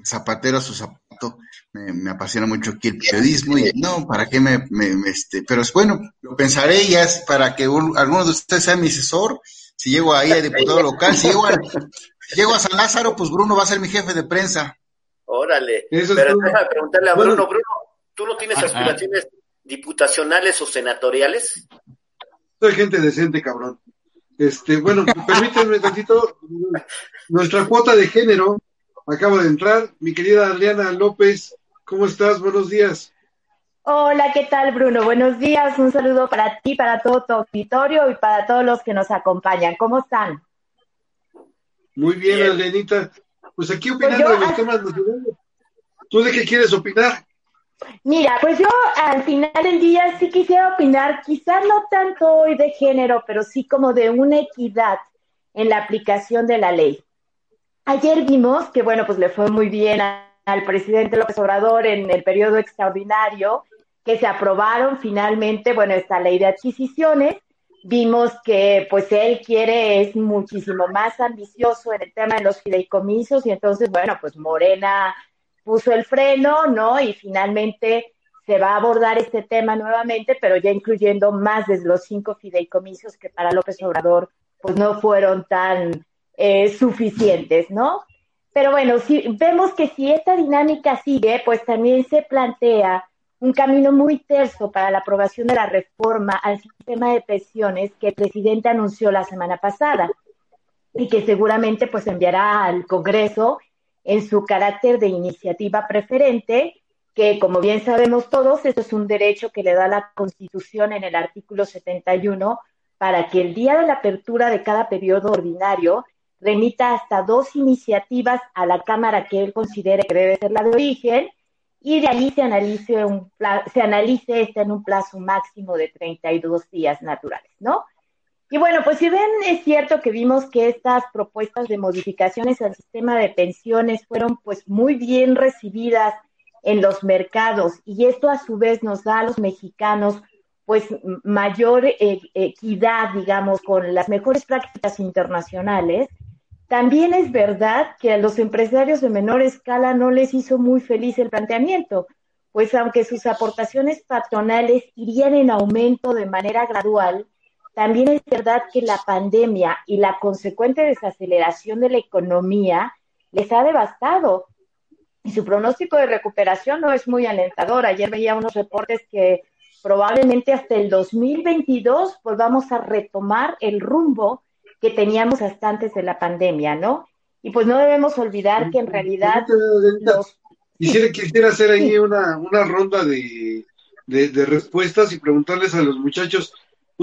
zapatero a su zapato, me, me apasiona mucho aquí el periodismo y no, ¿para qué me, me- me, este, pero es bueno, lo pensaré ya es para que un- alguno de ustedes sea mi asesor, si llego ahí a diputado local, si llego a, si llego a San Lázaro, pues Bruno va a ser mi jefe de prensa. Órale. Eso Pero todo. déjame preguntarle a. Bruno. Bruno, ¿tú no tienes Ajá. aspiraciones diputacionales o senatoriales? Soy gente decente, cabrón. Este, bueno, (laughs) permítanme tantito. Nuestra cuota de género acaba de entrar. Mi querida Adriana López, ¿cómo estás? Buenos días. Hola, ¿qué tal, Bruno? Buenos días. Un saludo para ti, para todo tu auditorio y para todos los que nos acompañan. ¿Cómo están? Muy bien, Bien. Adrianita. Pues aquí opinando Pues yo- de los temas nacionales. ¿Tú de qué quieres opinar? Mira, pues yo al final del día sí quisiera opinar, quizás no tanto hoy de género, pero sí como de una equidad en la aplicación de la ley. Ayer vimos que, bueno, pues le fue muy bien al presidente López Obrador en el periodo extraordinario, que se aprobaron finalmente, bueno, esta ley de adquisiciones. Vimos que, pues, él quiere, es muchísimo más ambicioso en el tema de los fideicomisos y entonces, bueno, pues Morena puso el freno, ¿no? Y finalmente se va a abordar este tema nuevamente, pero ya incluyendo más de los cinco fideicomisos que para López Obrador, pues no fueron tan eh, suficientes, ¿no? Pero bueno, si vemos que si esta dinámica sigue, pues también se plantea un camino muy terso para la aprobación de la reforma al sistema de pensiones que el presidente anunció la semana pasada y que seguramente pues enviará al Congreso en su carácter de iniciativa preferente, que como bien sabemos todos, esto es un derecho que le da la Constitución en el artículo 71 para que el día de la apertura de cada periodo ordinario remita hasta dos iniciativas a la Cámara que él considere que debe ser la de origen y de ahí se analice, un se analice esta en un plazo máximo de 32 días naturales, ¿no? Y bueno, pues si ven, es cierto que vimos que estas propuestas de modificaciones al sistema de pensiones fueron pues muy bien recibidas en los mercados y esto a su vez nos da a los mexicanos pues mayor eh, equidad, digamos, con las mejores prácticas internacionales. También es verdad que a los empresarios de menor escala no les hizo muy feliz el planteamiento, pues aunque sus aportaciones patronales irían en aumento de manera gradual, también es verdad que la pandemia y la consecuente desaceleración de la economía les ha devastado. Y su pronóstico de recuperación no es muy alentador. Ayer veía unos reportes que probablemente hasta el 2022 volvamos a retomar el rumbo que teníamos hasta antes de la pandemia, ¿no? Y pues no debemos olvidar que en realidad los... Quisiera, quisiera hacer ahí una, una ronda de, de, respuestas y preguntarles a los muchachos,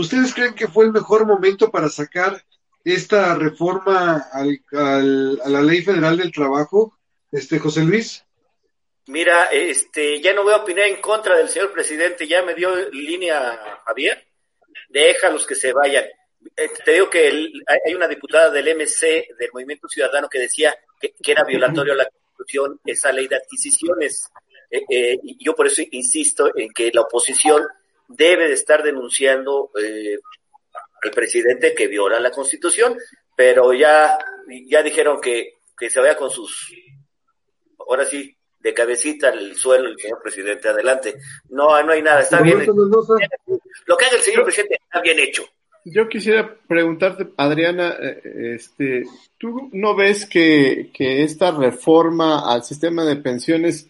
¿ustedes creen que fue el mejor momento para sacar esta reforma al, a la Ley Federal del Trabajo, este José Luis? Mira, este, ya no voy a opinar en contra del señor presidente, ya me dio línea Javier, déjalos que se vayan. Eh, te digo que hay una diputada del MC, del Movimiento Ciudadano, que decía que, era violatorio a la Constitución esa ley de adquisiciones. Eh, eh, yo por eso insisto en que la oposición debe de estar denunciando al presidente que viola la Constitución, pero ya, ya dijeron que, que se vaya con sus, ahora sí, de cabecita al suelo el señor presidente. Adelante. No, no hay nada, está bien. Lo que haga el señor presidente está bien hecho. Yo quisiera preguntarte, Adriana, eh, este, ¿tú no ves que, que esta reforma al sistema de pensiones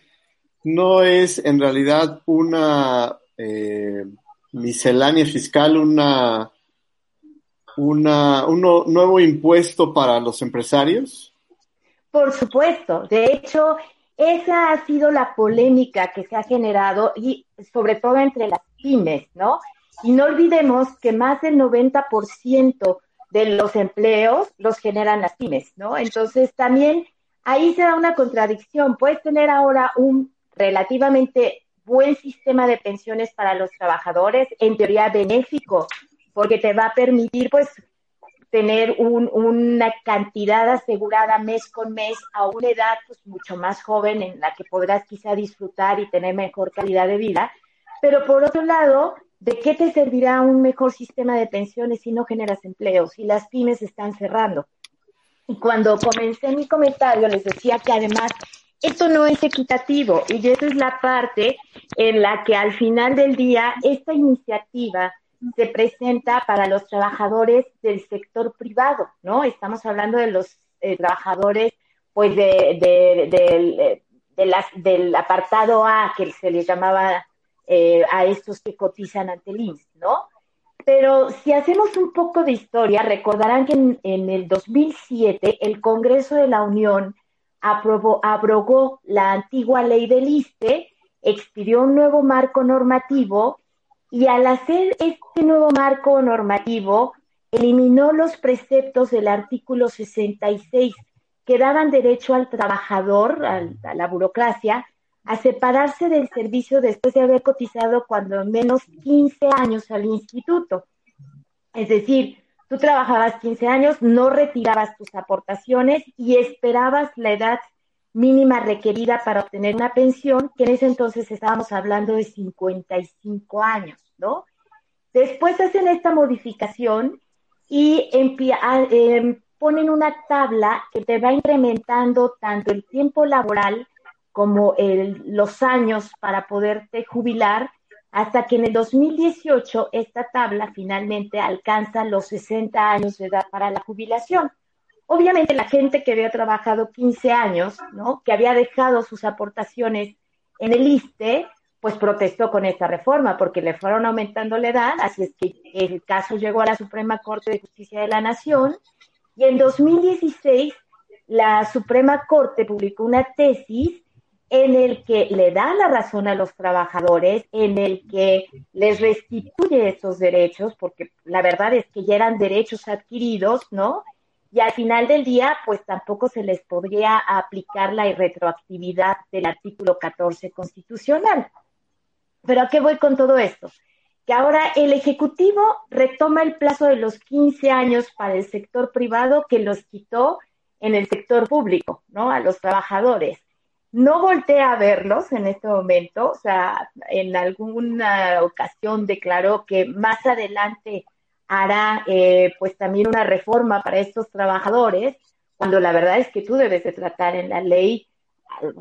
no es en realidad una eh, miscelánea fiscal, una, una, un nuevo impuesto para los empresarios? Por supuesto. De hecho, esa ha sido la polémica que se ha generado y sobre todo entre las pymes, ¿no? Y no olvidemos que más del 90% de los empleos los generan las pymes, ¿no? Entonces también ahí se da una contradicción. Puedes tener ahora un relativamente buen sistema de pensiones para los trabajadores, en teoría benéfico, porque te va a permitir pues tener una cantidad asegurada mes con mes a una edad pues, mucho más joven en la que podrás quizá disfrutar y tener mejor calidad de vida. Pero por otro lado, ¿de qué te servirá un mejor sistema de pensiones si no generas empleos? Si las pymes están cerrando. Y cuando comencé mi comentario les decía que además esto no es equitativo y esa es la parte en la que al final del día esta iniciativa se presenta para los trabajadores del sector privado, ¿no? Estamos hablando de los eh, trabajadores, pues, de, de, de, las, del apartado A, que se les llamaba eh, a estos que cotizan ante el IMSS, ¿no? Pero si hacemos un poco de historia, recordarán que en, en el 2007 el Congreso de la Unión aprobó, abrogó la antigua ley del ISTE, expidió un nuevo marco normativo y al hacer este nuevo marco normativo, eliminó los preceptos del artículo 66 que daban derecho al trabajador, a la burocracia, a separarse del servicio después de haber cotizado cuando menos 15 años al instituto. Es decir, tú trabajabas 15 años, no retirabas tus aportaciones y esperabas la edad mínima requerida para obtener una pensión, que en ese entonces estábamos hablando de 55 años, ¿no? Después hacen esta modificación y ah, em, ponen una tabla que te va incrementando tanto el tiempo laboral como los años para poderte jubilar, hasta que en el 2018 esta tabla finalmente alcanza los 60 años de edad para la jubilación. Obviamente la gente que había trabajado 15 años, ¿no? que había dejado sus aportaciones en el ISTE, pues protestó con esta reforma porque le fueron aumentando la edad, así es que el caso llegó a la Suprema Corte de Justicia de la Nación y en 2016 la Suprema Corte publicó una tesis en el que le da la razón a los trabajadores, en el que les restituye esos derechos, porque la verdad es que ya eran derechos adquiridos, ¿no? y al final del día, pues tampoco se les podría aplicar la irretroactividad del artículo 14 constitucional. Pero ¿a qué voy con todo esto? Que ahora el Ejecutivo retoma el plazo de los 15 años para el sector privado que los quitó en el sector público, ¿no? A los trabajadores. No voltea a verlos en este momento, o sea, en alguna ocasión declaró que más adelante hará eh, pues también una reforma para estos trabajadores, cuando la verdad es que tú debes de tratar en la ley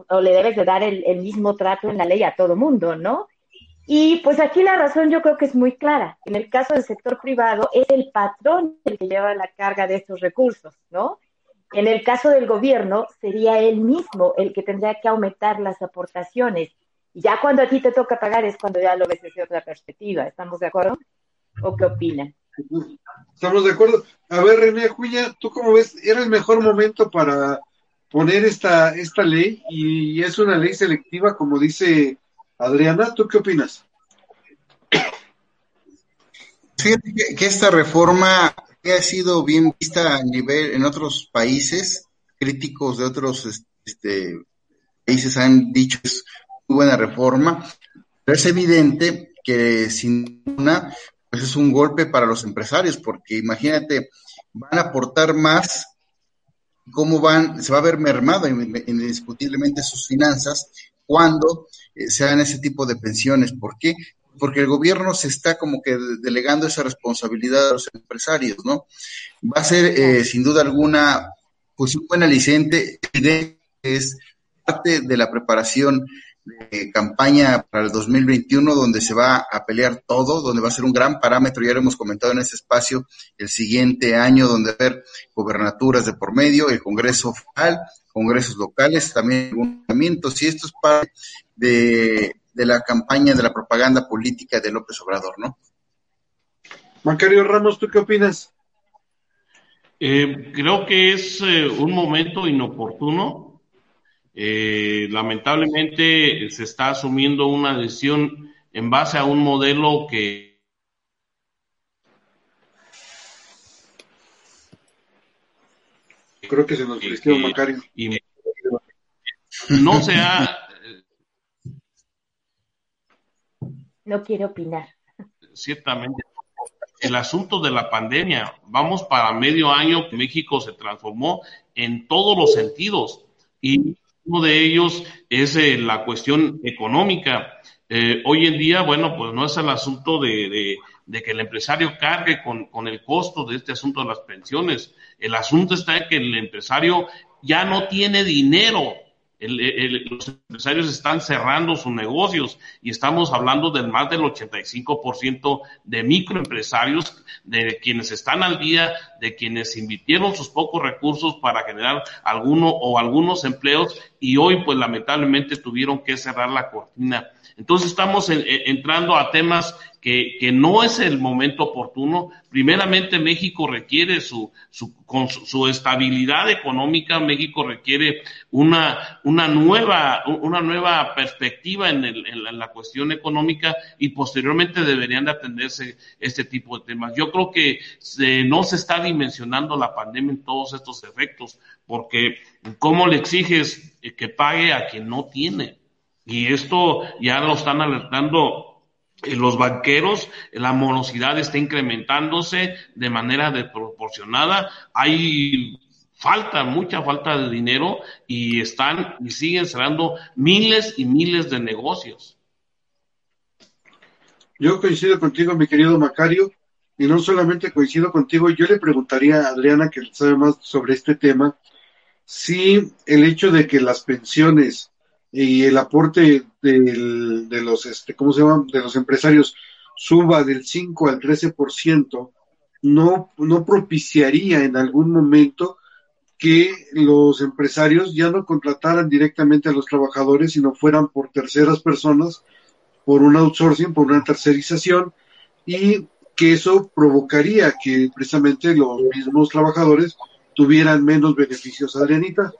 o le debes de dar el, mismo trato en la ley a todo mundo, ¿no? Y pues aquí la razón yo creo que es muy clara. En el caso del sector privado es el patrón el que lleva la carga de estos recursos, ¿no? En el caso del gobierno sería él mismo el que tendría que aumentar las aportaciones Y ya cuando a ti te toca pagar es cuando ya lo ves desde otra perspectiva. ¿Estamos de acuerdo? ¿O qué opinan? Estamos de acuerdo. A ver, René Juña, ¿tú cómo ves? ¿Era el mejor momento para poner esta, esta ley? Y es una ley selectiva, como dice Adriana. ¿Tú qué opinas? Fíjate que, esta reforma ha sido bien vista a nivel en otros países, críticos de otros este, países han dicho es muy buena reforma, pero es evidente que sin una, pues es un golpe para los empresarios, porque imagínate, van a aportar más, cómo van, se va a ver mermado indiscutiblemente sus finanzas cuando eh, se hagan ese tipo de pensiones. ¿Por qué? Porque el gobierno se está como que delegando esa responsabilidad a los empresarios, ¿no? Va a ser eh, sin duda alguna, pues un buen aliciente, es parte de la preparación de campaña para el 2021, donde se va a pelear todo, donde va a ser un gran parámetro, ya lo hemos comentado en este espacio, el siguiente año, donde va a haber gobernaturas de por medio, el Congreso federal, congresos locales, también ayuntamientos, y esto es parte de de la campaña de la propaganda política de López Obrador, ¿no? Macario Ramos, ¿tú qué opinas? Eh, creo que es eh, un momento inoportuno. Eh, lamentablemente se está asumiendo una decisión en base a un modelo que creo que se nos Macario. Y no se ha No quiere opinar. Ciertamente. El asunto de la pandemia, vamos para medio año México se transformó en todos los sentidos y uno de ellos es eh, la cuestión económica. Eh, hoy en día, bueno, pues no es el asunto de, que el empresario cargue con, el costo de este asunto de las pensiones. El asunto está en que el empresario ya no tiene dinero los empresarios están cerrando sus negocios y estamos hablando del más del 85% de microempresarios, de quienes están al día, de quienes invirtieron sus pocos recursos para generar alguno o algunos empleos y hoy pues lamentablemente tuvieron que cerrar la cortina. Entonces estamos entrando a temas que, que, no es el momento oportuno. Primeramente, México requiere su, su, con su, estabilidad económica, México requiere una, una, nueva, una nueva perspectiva en, el, en, la, cuestión económica y posteriormente deberían de atenderse este tipo de temas. Yo creo que no se está dimensionando la pandemia en todos estos efectos, porque ¿cómo le exiges que pague a quien no tiene? Y esto ya lo están alertando los banqueros, la morosidad está incrementándose de manera desproporcionada, hay falta, mucha falta de dinero y están y siguen cerrando miles y miles de negocios. Yo coincido contigo, mi querido Macario, y no solamente coincido contigo, yo le preguntaría a Adriana, que sabe más sobre este tema, si el hecho de que las pensiones y el aporte del, de los, este, ¿cómo se llama? De los empresarios suba del 5 al 13%, no, no propiciaría en algún momento que los empresarios ya no contrataran directamente a los trabajadores, sino fueran por terceras personas, por un outsourcing, por una tercerización, y que eso provocaría que precisamente los mismos trabajadores tuvieran menos beneficios. Adrianita.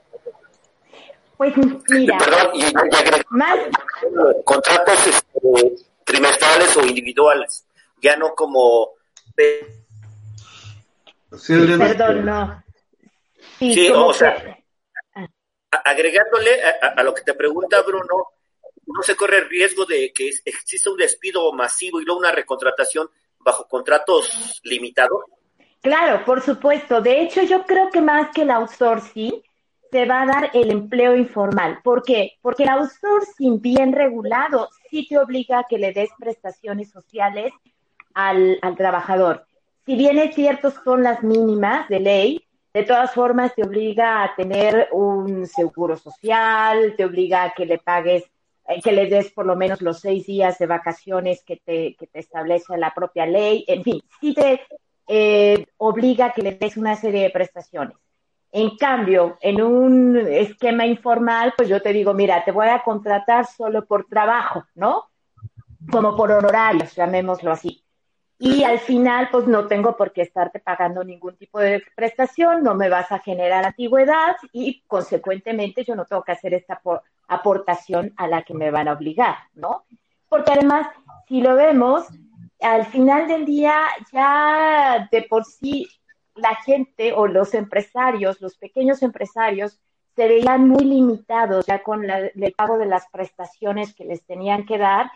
Pues mira, más... contratos este, trimestrales o individuales, ya no como... Perdón, no. Sí, o sea, agregándole a, lo que te pregunta Bruno, no se corre el riesgo de que exista un despido masivo y luego una recontratación bajo contratos limitados. Claro, por supuesto. De hecho, yo creo que más que el outsourcing, se va a dar el empleo informal. ¿Por qué? Porque el outsourcing bien regulado sí te obliga a que le des prestaciones sociales al, al trabajador. Si bien es cierto son las mínimas de ley, de todas formas te obliga a tener un seguro social, te obliga a que le pagues, eh, que le des por lo menos los seis días de vacaciones que te, que te establece la propia ley, en fin, sí te eh, obliga a que le des una serie de prestaciones. En cambio, en un esquema informal, pues yo te digo, mira, te voy a contratar solo por trabajo, ¿no? Como por honorarios, llamémoslo así. Y al final, pues no tengo por qué estarte pagando ningún tipo de prestación, no me vas a generar antigüedad y consecuentemente yo no tengo que hacer esta aportación a la que me van a obligar, ¿no? Porque además, si lo vemos, al final del día ya de por sí la gente o los empresarios, los pequeños empresarios, se veían muy limitados ya con el pago de las prestaciones que les tenían que dar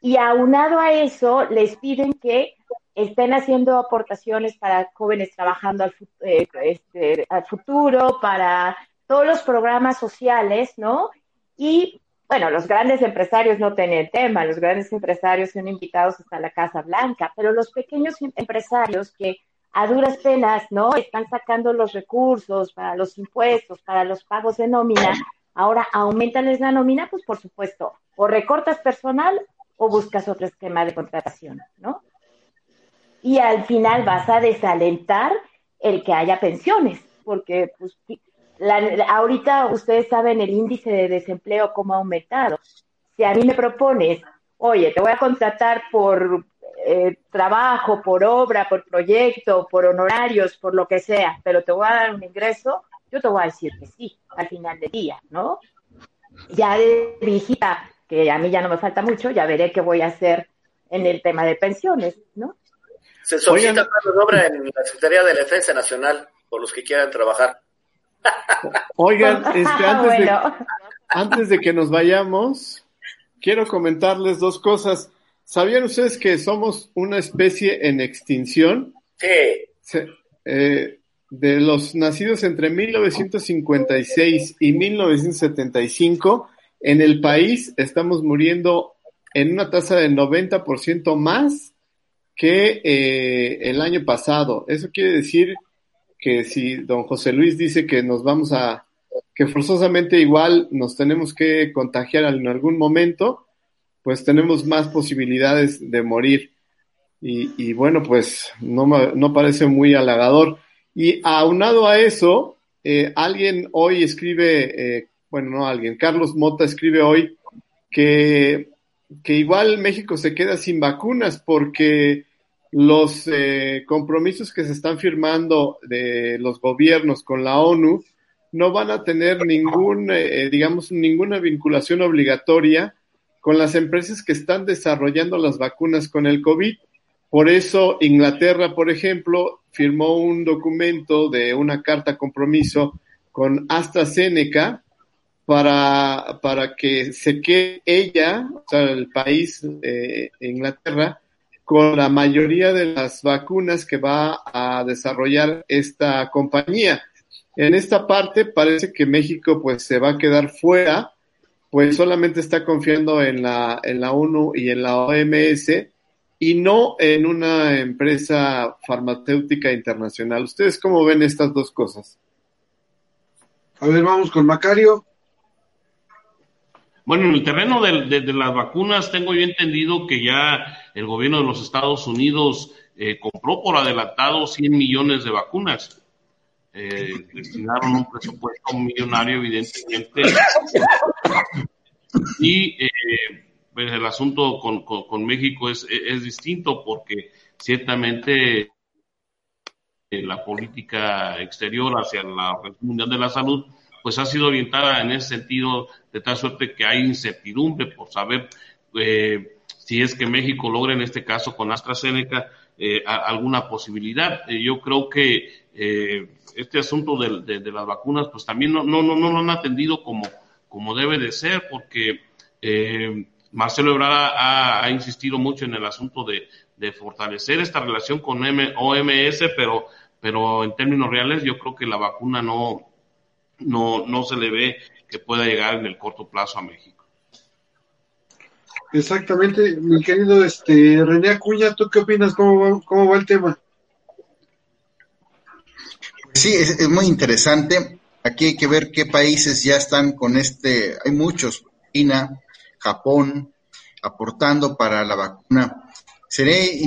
y aunado a eso les piden que estén haciendo aportaciones para jóvenes trabajando al, eh, este, al futuro, para todos los programas sociales, ¿no? Y bueno, los grandes empresarios no tienen tema, los grandes empresarios son invitados hasta la Casa Blanca, pero los pequeños empresarios que a duras penas, ¿no? Están sacando los recursos para los impuestos, para los pagos de nómina, ahora aumentanles la nómina, pues por supuesto, o recortas personal o buscas otro esquema de contratación, ¿no? Y al final vas a desalentar el que haya pensiones, porque pues, ahorita ustedes saben el índice de desempleo cómo ha aumentado. Si a mí me propones, oye, te voy a contratar por eh, trabajo, por obra, por proyecto, por honorarios, por lo que sea, pero te voy a dar un ingreso, yo te voy a decir que sí, al final del día, ¿no? Ya de viejita que a mí ya no me falta mucho, ya veré qué voy a hacer en el tema de pensiones, ¿no? Se solicita mano obra en la Secretaría de Defensa Nacional por los que quieran trabajar. (laughs) Oigan, este, antes, de, antes de que nos vayamos, quiero comentarles dos cosas. ¿Sabían ustedes que somos una especie en extinción? Sí. Eh, de los nacidos entre 1956 y 1975, en el país estamos muriendo en una tasa de 90% más que eh, el año pasado. Eso quiere decir que si don José Luis dice que nos vamos a, que forzosamente igual nos tenemos que contagiar en algún momento, pues tenemos más posibilidades de morir. Y, bueno, pues no, no parece muy halagador. Y aunado a eso, eh, alguien hoy escribe, eh, bueno, no alguien, Carlos Mota escribe hoy que, que igual México se queda sin vacunas porque los eh, compromisos que se están firmando de los gobiernos con la ONU no van a tener ningún, eh, digamos, ninguna vinculación obligatoria con las empresas que están desarrollando las vacunas con el COVID. Por eso Inglaterra, por ejemplo, firmó un documento de una carta compromiso con AstraZeneca para, para que se quede ella, o sea, el país, eh, Inglaterra, con la mayoría de las vacunas que va a desarrollar esta compañía. En esta parte parece que México pues se va a quedar fuera, pues solamente está confiando en la, en la ONU y en la OMS y no en una empresa farmacéutica internacional. ¿Ustedes cómo ven estas dos cosas? A ver, vamos con Macario. Bueno, en el terreno de, las vacunas tengo yo entendido que ya el gobierno de los Estados Unidos eh, compró por adelantado 100 millones de vacunas. Eh, destinaron un presupuesto millonario, evidentemente. Y eh, pues el asunto con, México es, es, distinto porque ciertamente la política exterior hacia la Organización Mundial de la Salud pues ha sido orientada en ese sentido de tal suerte que hay incertidumbre por saber eh, si es que México logra en este caso con AstraZeneca eh, alguna posibilidad. Eh, yo creo que este asunto de, las vacunas pues también no, no, no, no lo han atendido como, como debe de ser porque Marcelo Ebrard ha, insistido mucho en el asunto de, fortalecer esta relación con OMS, pero, pero en términos reales yo creo que la vacuna no, no, no se le ve que pueda llegar en el corto plazo a México. Exactamente, mi querido este René Acuña, ¿tú qué opinas? ¿Cómo va, cómo va el tema? Sí, es, muy interesante. Aquí hay que ver qué países ya están con este, hay muchos, China, Japón, aportando para la vacuna. Seré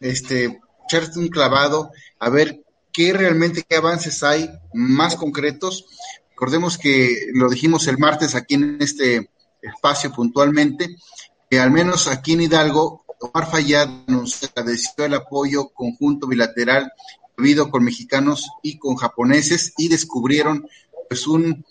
este, echarte un clavado a ver qué realmente, qué avances hay más concretos. Recordemos que lo dijimos el martes aquí en este espacio puntualmente, que al menos aquí en Hidalgo, Omar Fayad nos agradeció el apoyo conjunto bilateral habido con mexicanos y con japoneses y descubrieron pues un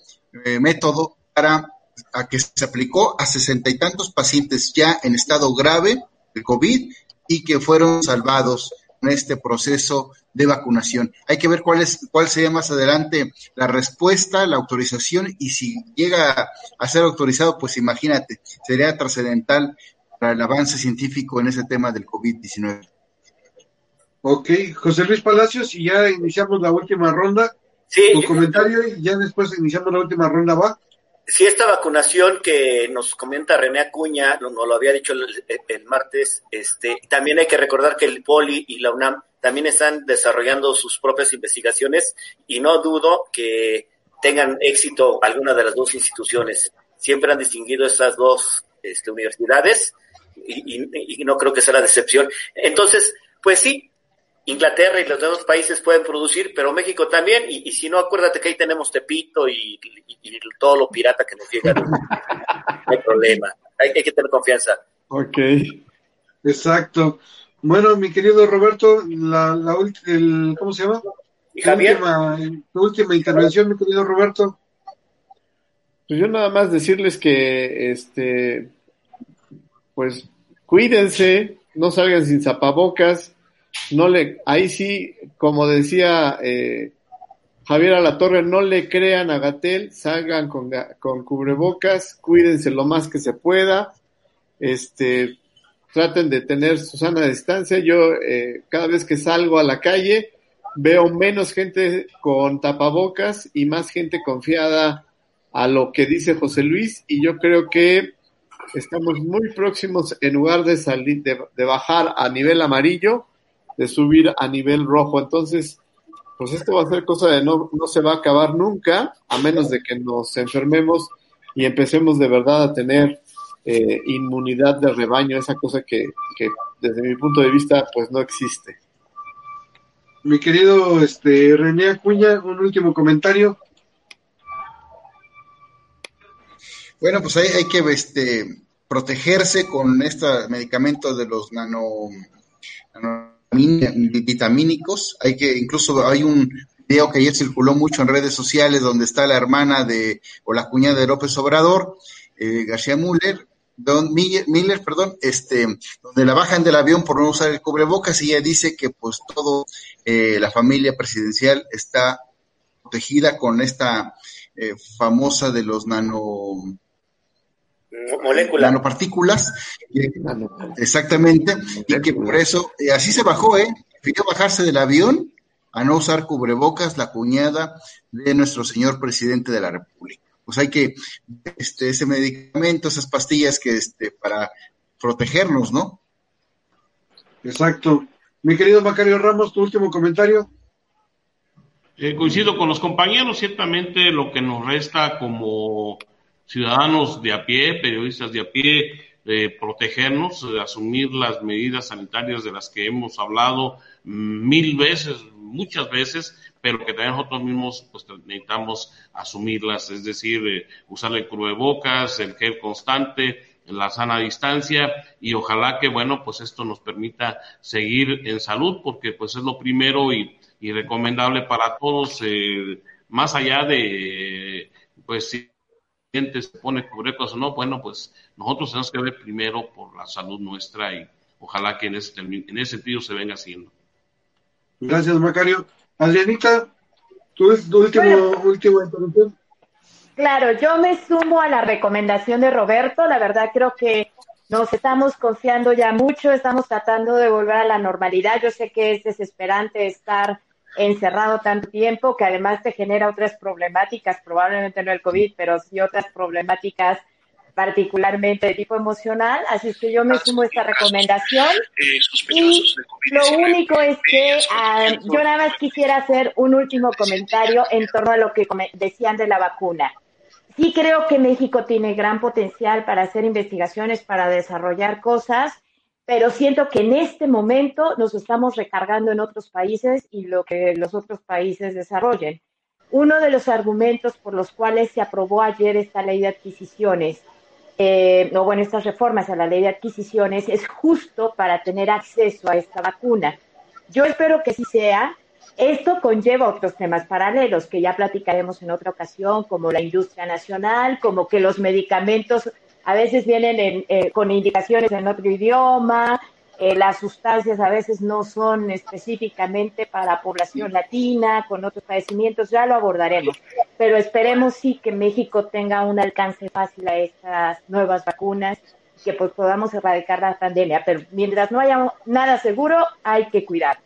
eh, método para a que se aplicó a sesenta y tantos pacientes ya en estado grave de COVID y que fueron salvados en este proceso de vacunación. Hay que ver cuál es cuál sería más adelante la respuesta, la autorización y si llega a ser autorizado, pues imagínate, sería trascendental para el avance científico en ese tema del COVID-19. Ok, José Luis Palacios, y ya iniciamos la última ronda. Sí, Tu comentario y ya después iniciamos la última ronda, ¿va? si esta vacunación que nos comenta René Acuña, nos lo había dicho el, el, martes, este, también hay que recordar que el Poli y la UNAM también están desarrollando sus propias investigaciones y no dudo que tengan éxito alguna de las dos instituciones. Siempre han distinguido estas dos este, universidades y, y, y no creo que sea la decepción. Entonces, pues sí, Inglaterra y los demás países pueden producir, pero México también, y, y si no, acuérdate que ahí tenemos Tepito y, y, y todo lo pirata que nos llega. (laughs) no hay problema, hay, hay, que tener confianza. Ok. Exacto. Bueno, mi querido Roberto, la, la el, ¿cómo se llama? ¿Y Javier? Última, tu última intervención, mi querido Roberto. Pues yo nada más decirles que, este, pues cuídense, no salgan sin zapabocas, no le, ahí sí, como decía eh, Javier Alatorre, no le crean a Gatel, salgan con, con, cubrebocas, cuídense lo más que se pueda, este, traten de tener su sana distancia. Yo eh, cada vez que salgo a la calle veo menos gente con tapabocas y más gente confiada a lo que dice José Luis y yo creo que estamos muy próximos en lugar de salir de, de bajar a nivel amarillo de subir a nivel rojo. Entonces, pues esto va a ser cosa de no, no se va a acabar nunca, a menos de que nos enfermemos y empecemos de verdad a tener eh, inmunidad de rebaño, esa cosa que, que, desde mi punto de vista pues no existe. Mi querido este René Acuña, un último comentario. Bueno, pues hay, hay que este, protegerse con este medicamento de los nano, nano vitamínicos. Hay que, incluso hay un video que ayer circuló mucho en redes sociales donde está la hermana de, o la cuñada de López Obrador, eh, García Müller, Don Miller, perdón, este, donde la bajan del avión por no usar el cubrebocas y ella dice que pues todo eh, la familia presidencial está protegida con esta eh, famosa de los nano moléculas. Nanopartículas, exactamente, y que por eso, eh, así se bajó, ¿eh? Pidió bajarse del avión a no usar cubrebocas la cuñada de nuestro señor presidente de la República. Pues hay que, este, ese medicamento, esas pastillas que, este, para protegernos, ¿no? Exacto. Mi querido Macario Ramos, tu último comentario. Eh, coincido con los compañeros, ciertamente lo que nos resta como ciudadanos de a pie, periodistas de a pie, de protegernos, de asumir las medidas sanitarias de las que hemos hablado mil veces, muchas veces, pero que también nosotros mismos pues, necesitamos asumirlas, es decir, eh, usar el cubrebocas, el gel constante, la sana distancia y ojalá que bueno pues esto nos permita seguir en salud porque pues es lo primero y, y recomendable para todos eh, más allá de pues si se pone cubrebocas o no, bueno, pues nosotros tenemos que ver primero por la salud nuestra y ojalá que en ese, en ese sentido se venga haciendo. Gracias, Macario. Adrianita, tu, tu último, bueno, última intervención. Claro, yo me sumo a la recomendación de Roberto. La verdad creo que nos estamos confiando ya mucho, estamos tratando de volver a la normalidad. Yo sé que es desesperante estar encerrado tanto tiempo, que además te genera otras problemáticas, probablemente no el COVID, pero sí otras problemáticas particularmente de tipo emocional, así es que yo me sumo a esta recomendación. y lo único es que uh, yo nada más quisiera hacer un último comentario en torno a lo que decían de la vacuna. Sí creo que México tiene gran potencial para hacer investigaciones, para desarrollar cosas, pero siento que en este momento nos estamos recargando en otros países y lo que los otros países desarrollen. Uno de los argumentos por los cuales se aprobó ayer esta ley de adquisiciones, eh, o bueno, estas reformas a la ley de adquisiciones, es justo para tener acceso a esta vacuna. Yo espero que sí sea. Esto conlleva otros temas paralelos que ya platicaremos en otra ocasión, como la industria nacional, como que los medicamentos a veces vienen eh, con indicaciones en otro idioma, eh, las sustancias a veces no son específicamente para población latina, con otros padecimientos, ya lo abordaremos. Pero esperemos sí que México tenga un alcance fácil a estas nuevas vacunas, que pues podamos erradicar la pandemia. Pero mientras no haya nada seguro, hay que cuidar.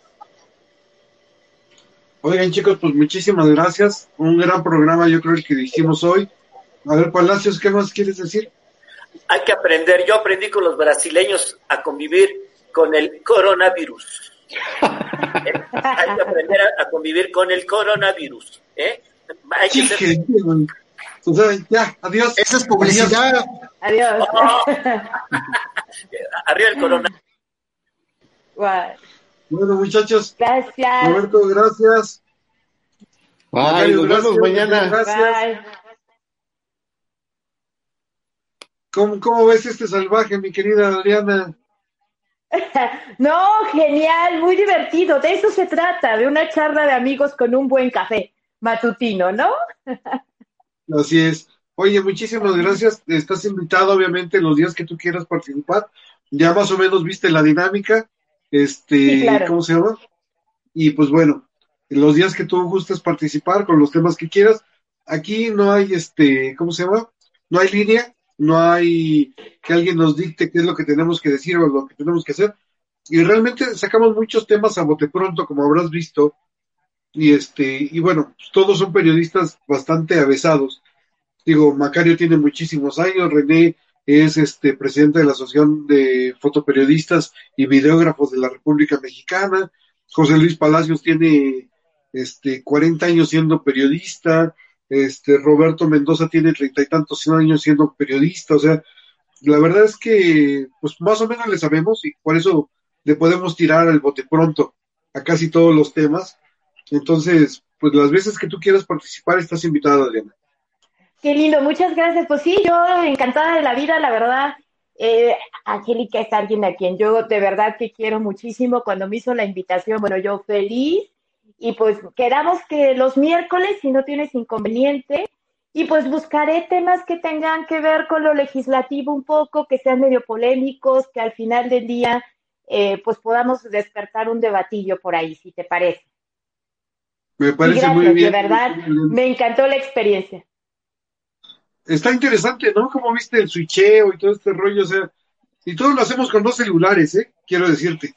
Oigan chicos, pues muchísimas gracias. Un gran programa, yo creo el que dijimos hoy. A ver, Palacios, ¿qué más quieres decir? Hay que aprender. Yo aprendí con los brasileños a convivir con el coronavirus. ¿Eh? Hay que aprender a, convivir con el coronavirus. ¿eh? Hay que ser... ya, adiós. Esa es publicidad. Adiós. Oh. (laughs) Arriba el coronavirus. Bueno, muchachos. Gracias. Roberto, gracias. Bye, Macario, nos vemos gracias, mañana. Gracias. Bye. ¿Cómo, ¿Cómo ves este salvaje, mi querida Adriana? (laughs) No, genial, muy divertido. De eso se trata, de una charla de amigos con un buen café matutino, ¿no? (laughs) Así es. Oye, muchísimas gracias. Estás invitado, obviamente, los días que tú quieras participar. Ya más o menos viste la dinámica. Este, Sí, claro. ¿cómo se llama? Y pues bueno, los días que tú gustes participar con los temas que quieras. Aquí no hay, este, ¿cómo se llama? No hay línea, no hay que alguien nos dicte qué es lo que tenemos que decir o lo que tenemos que hacer. Y realmente sacamos muchos temas a bote pronto, como habrás visto. Y este, y bueno, pues todos son periodistas bastante avesados. Digo, Macario tiene muchísimos años, René es este presidente de la Asociación de Fotoperiodistas y Videógrafos de la República Mexicana. José Luis Palacios tiene este 40 años siendo periodista. Este Roberto Mendoza tiene treinta y tantos años siendo periodista. O sea, la verdad es que pues más o menos le sabemos y por eso le podemos tirar al bote pronto a casi todos los temas. Entonces, pues las veces que tú quieras participar, estás invitada, Adriana. Qué lindo, muchas gracias. Pues sí, yo encantada de la vida, la verdad. Eh, Angélica es alguien a quien yo de verdad que quiero muchísimo. Cuando me hizo la invitación, bueno, yo feliz. Y pues quedamos que los miércoles, si no tienes inconveniente, y pues buscaré temas que tengan que ver con lo legislativo un poco, que sean medio polémicos, que al final del día eh, pues podamos despertar un debatillo por ahí, si te parece. Me parece gracias, muy bien. de verdad, me encantó la experiencia. Está interesante, ¿no? Como viste el switcheo y todo este rollo, o sea, y todo lo hacemos con dos celulares, ¿eh? Quiero decirte.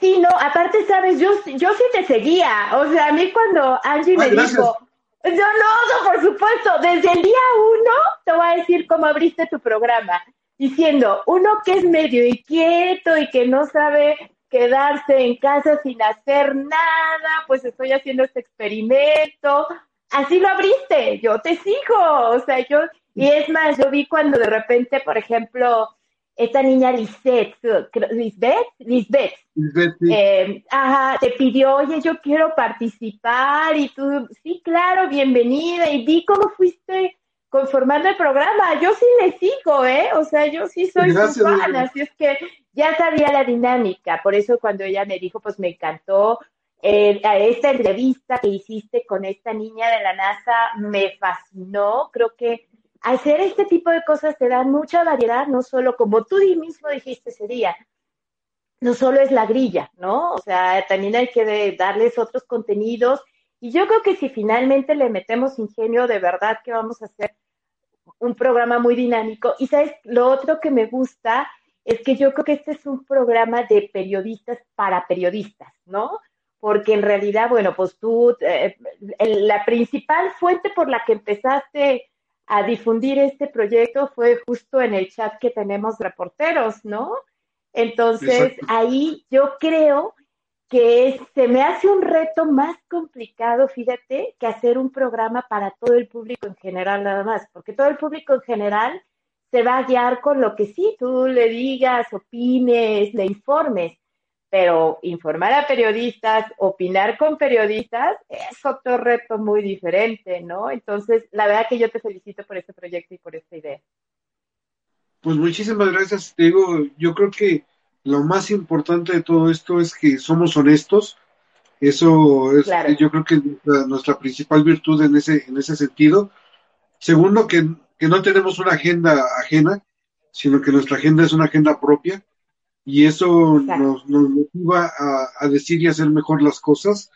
Sí, no, aparte, sabes, yo, yo sí te seguía. O sea, a mí cuando Angie me gracias. dijo, yo no, no, por supuesto, desde el día uno te voy a decir cómo abriste tu programa, diciendo, uno que es medio inquieto y que no sabe quedarse en casa sin hacer nada, pues estoy haciendo este experimento. Así lo abriste, yo te sigo, o sea, yo, y es más, yo vi cuando de repente, por ejemplo, esta niña creo- Lisbeth, Lisbeth, Lisbeth, sí. eh, ajá, te pidió, oye, yo quiero participar y tú, sí, claro, bienvenida y vi cómo fuiste conformando el programa. Yo sí le sigo, ¿eh? O sea, yo sí soy Gracias, su fan, así es que ya sabía la dinámica. Por eso cuando ella me dijo, pues me encantó eh, esta entrevista que hiciste con esta niña de la NASA, me fascinó. Creo que hacer este tipo de cosas te dan mucha variedad, no solo como tú mismo dijiste ese día, no solo es la grilla, ¿no? O sea, también hay que darles otros contenidos. Y yo creo que si finalmente le metemos ingenio, de verdad que vamos a hacer un programa muy dinámico. Y sabes, lo otro que me gusta es que yo creo que este es un programa de periodistas para periodistas, ¿no? Porque en realidad, bueno, pues tú, eh, la principal fuente por la que empezaste a difundir este proyecto fue justo en el chat que tenemos reporteros, ¿no? Entonces, Exacto. ahí yo creo que se me hace un reto más complicado, fíjate, que hacer un programa para todo el público en general nada más, porque todo el público en general se va a guiar con lo que sí tú le digas, opines, le informes. Pero informar a periodistas, opinar con periodistas, es otro reto muy diferente, ¿no? Entonces, la verdad que yo te felicito por este proyecto y por esta idea. Pues muchísimas gracias. Te digo, yo creo que lo más importante de todo esto es que somos honestos. Eso es, Claro. yo creo que nuestra, nuestra principal virtud en ese, en ese sentido. Segundo, que, que no tenemos una agenda ajena, sino que nuestra agenda es una agenda propia. Y eso nos, nos motiva a, a decir y hacer mejor las cosas.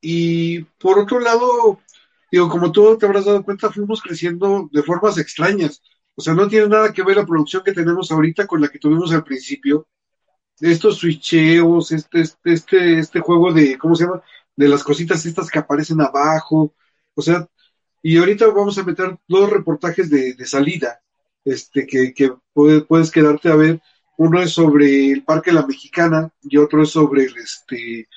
Y por otro lado, digo, como tú te habrás dado cuenta, fuimos creciendo de formas extrañas. O sea, no tiene nada que ver la producción que tenemos ahorita con la que tuvimos al principio. Estos switcheos, este, este, este, este juego de, ¿cómo se llama? De las cositas estas que aparecen abajo. O sea, y ahorita vamos a meter dos reportajes de, de salida, este, que, que puede- puedes quedarte a ver. Uno es sobre el Parque La Mexicana y otro es sobre el, este,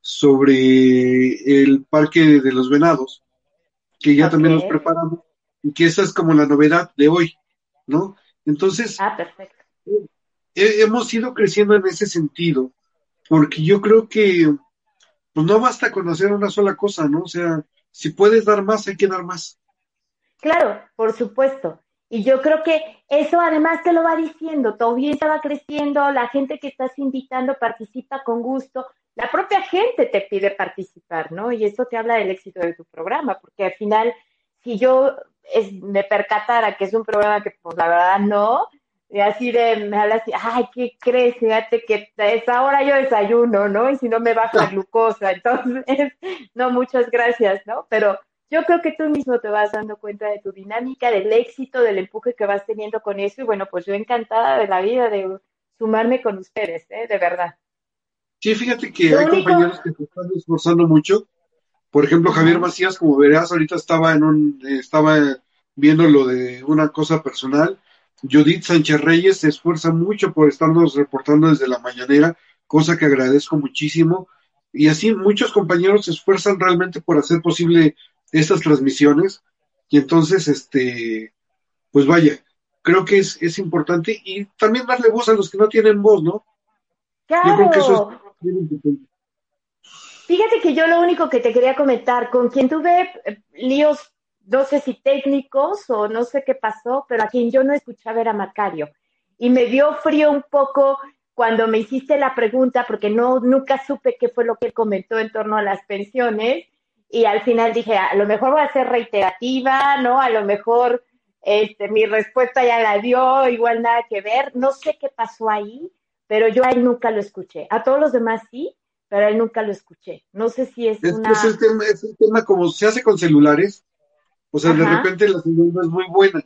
sobre el Parque de los Venados, que ya también nos preparamos, y que esa es como la novedad de hoy, ¿no? Entonces, Ah, perfecto. he- hemos ido creciendo en ese sentido, porque yo creo que pues no basta con hacer una sola cosa, ¿no? O sea, si puedes dar más, hay que dar más. Claro, por supuesto. Y yo creo que eso además te lo va diciendo, tu audiencia creciendo, la gente que estás invitando participa con gusto, la propia gente te pide participar, ¿no? Y eso te habla del éxito de tu programa, porque al final, si yo es- me percatara que es un programa que, pues la verdad no, y así de, me habla así, ay, ¿qué crees? Fíjate que a esa hora yo desayuno, ¿no? Y si no me baja la glucosa, (laughs) entonces, no, muchas gracias, ¿no? Pero yo creo que tú mismo te vas dando cuenta de tu dinámica, del éxito, del empuje que vas teniendo con eso. Y bueno, pues yo encantada de la vida de sumarme con ustedes, ¿eh? De verdad. Sí, fíjate que Lo hay único- compañeros que se están esforzando mucho. Por ejemplo, Javier Macías, como verás, ahorita estaba en un, estaba viendo lo de una cosa personal. Judith Sánchez Reyes se esfuerza mucho por estarnos reportando desde la mañanera, cosa que agradezco muchísimo. Y así muchos compañeros se esfuerzan realmente por hacer posible estas transmisiones. Y entonces, este, pues vaya, creo que es, es importante y también darle voz a los que no tienen voz, ¿no? Yo creo que eso Claro. es bien importante. Fíjate que yo lo único que te quería comentar, con quien tuve eh, líos, no sé si técnicos o no sé qué pasó, pero a quien yo no escuchaba era Macario. Y me dio frío un poco cuando me hiciste la pregunta, porque no, nunca supe qué fue lo que comentó en torno a las pensiones. Y al final dije, a lo mejor va a ser reiterativa, ¿no? A lo mejor este, mi respuesta ya la dio, igual nada que ver. No sé qué pasó ahí, pero yo a él nunca lo escuché. A todos los demás sí, pero a él nunca lo escuché. No sé si es, Es, una... es el tema, es el tema como se hace con celulares, o sea, de repente la señal no es muy buena.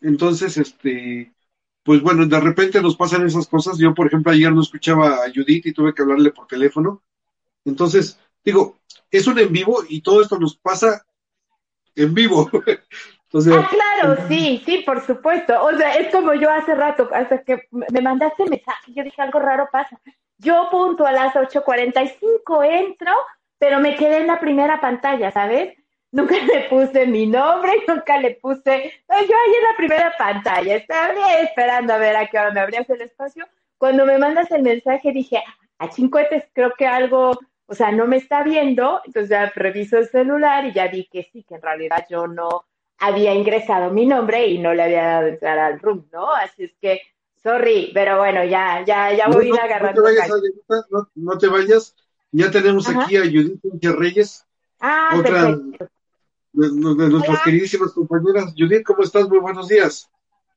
Entonces, este, pues bueno, de repente nos pasan esas cosas. Yo, por ejemplo, ayer no escuchaba a Judith y tuve que hablarle por teléfono. Entonces, digo, es un en vivo y todo esto nos pasa en vivo. (laughs) Entonces, Ah, claro, sí, sí, por supuesto. O sea, es como yo hace rato, hasta que me mandaste mensaje, yo dije algo raro pasa. Yo punto a las 8.45 entro, pero me quedé en la primera pantalla, ¿sabes? Nunca le puse mi nombre, (laughs) nunca le puse, no, yo ahí en la primera pantalla, estaba esperando a ver a qué hora me abrías el espacio. Cuando me mandas el mensaje dije, a chincuetes, creo que algo, o sea, no me está viendo, entonces ya reviso el celular y ya vi que sí, que en realidad yo no había ingresado mi nombre y no le había dado entrar al room, ¿no? Así es que, sorry, pero bueno, ya, ya, ya no, voy a ir no, no agarrando. te vayas, no, no te vayas. Ya tenemos Ajá. aquí a Judith Reyes, Ah, otra perfecto. de, de nuestras Hola. queridísimas compañeras. Judith, ¿cómo estás? Muy buenos días.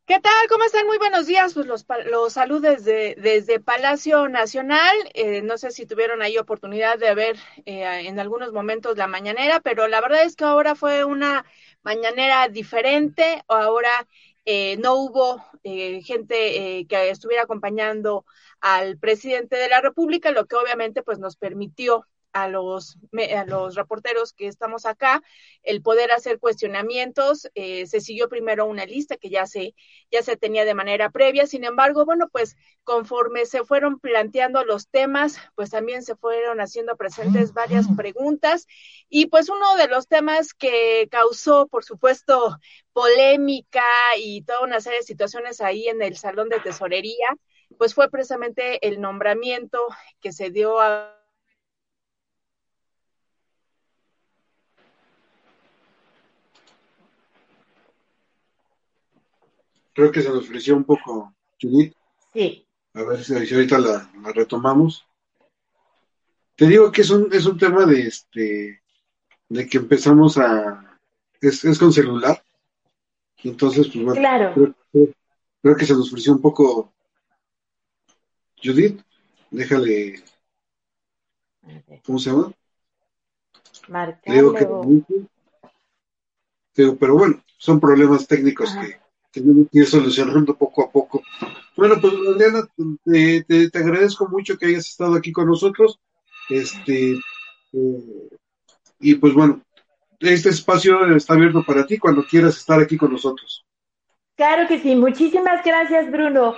¿Qué tal? ¿Cómo están? Muy buenos días. Pues los, los saludos desde, desde Palacio Nacional. Eh, no sé si tuvieron ahí oportunidad de ver eh, en algunos momentos la mañanera, pero la verdad es que ahora fue una mañanera diferente. Ahora eh, no hubo eh, gente eh, que estuviera acompañando al presidente de la República, lo que obviamente pues nos permitió a los, a los reporteros que estamos acá el poder hacer cuestionamientos. Eh, se siguió primero una lista que ya se, ya se tenía de manera previa. Sin embargo, bueno, pues conforme se fueron planteando los temas, pues también se fueron haciendo presentes varias preguntas. Y pues uno de los temas que causó, por supuesto, polémica y toda una serie de situaciones ahí en el Salón de Tesorería, pues fue precisamente el nombramiento que se dio a Creo que se nos ofreció un poco, Judith. Sí. A ver si, ahorita la, retomamos. Te digo que es un, es un tema de este de que empezamos a es, es con celular. Entonces, pues bueno, claro. creo, que se nos ofreció un poco Judith, déjale ¿cómo se llama? Digo que, digo, pero bueno, son problemas técnicos que tenemos que ir solucionando poco a poco. Bueno, pues Adriana, te, te, agradezco mucho que hayas estado aquí con nosotros. Este, eh, y pues bueno, este espacio está abierto para ti cuando quieras estar aquí con nosotros. Claro que sí, muchísimas gracias Bruno.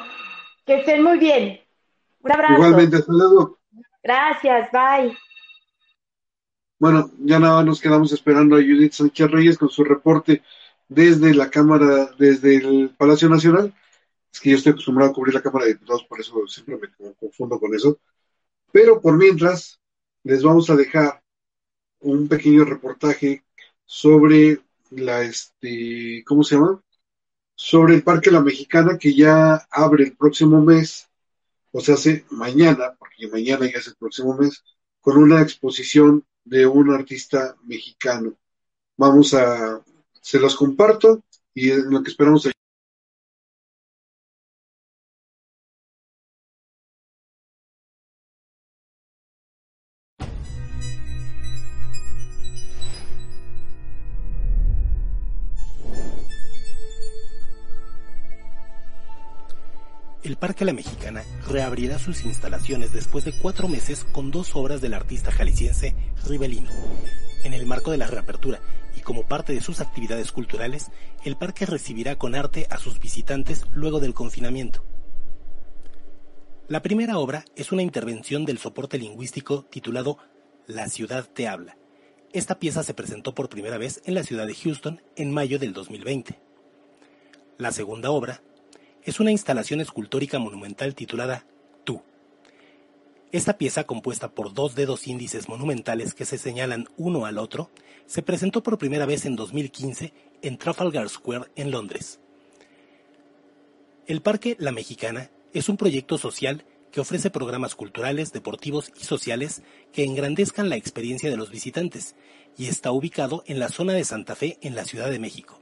Que estén muy bien. Un abrazo. Igualmente, hasta luego. Gracias, bye. Bueno, ya nada nos quedamos esperando a Judith Sánchez Reyes con su reporte desde la Cámara, desde el Palacio Nacional. Es que yo estoy acostumbrado a cubrir la Cámara de Diputados, por eso siempre me confundo con eso. Pero por mientras, les vamos a dejar un pequeño reportaje sobre la, este, ¿cómo se llama? Sobre el Parque La Mexicana que ya abre el próximo mes, o sea, hace mañana, porque mañana ya es el próximo mes, con una exposición de un artista mexicano. Vamos a se los comparto y es lo que esperamos. El Parque La Mexicana reabrirá sus instalaciones después de cuatro meses con dos obras del artista jalisciense Ribelino. En el marco de la reapertura como parte de sus actividades culturales, el parque recibirá con arte a sus visitantes luego del confinamiento. La primera obra es una intervención del soporte lingüístico titulado La ciudad te habla. Esta pieza se presentó por primera vez en la ciudad de Houston en mayo del 2020. La segunda obra es una instalación escultórica monumental titulada. Esta pieza, compuesta por dos dedos índices monumentales que se señalan uno al otro, se presentó por primera vez en 2015 en Trafalgar Square en Londres. El Parque La Mexicana es un proyecto social que ofrece programas culturales, deportivos y sociales que engrandezcan la experiencia de los visitantes y está ubicado en la zona de Santa Fe en la Ciudad de México.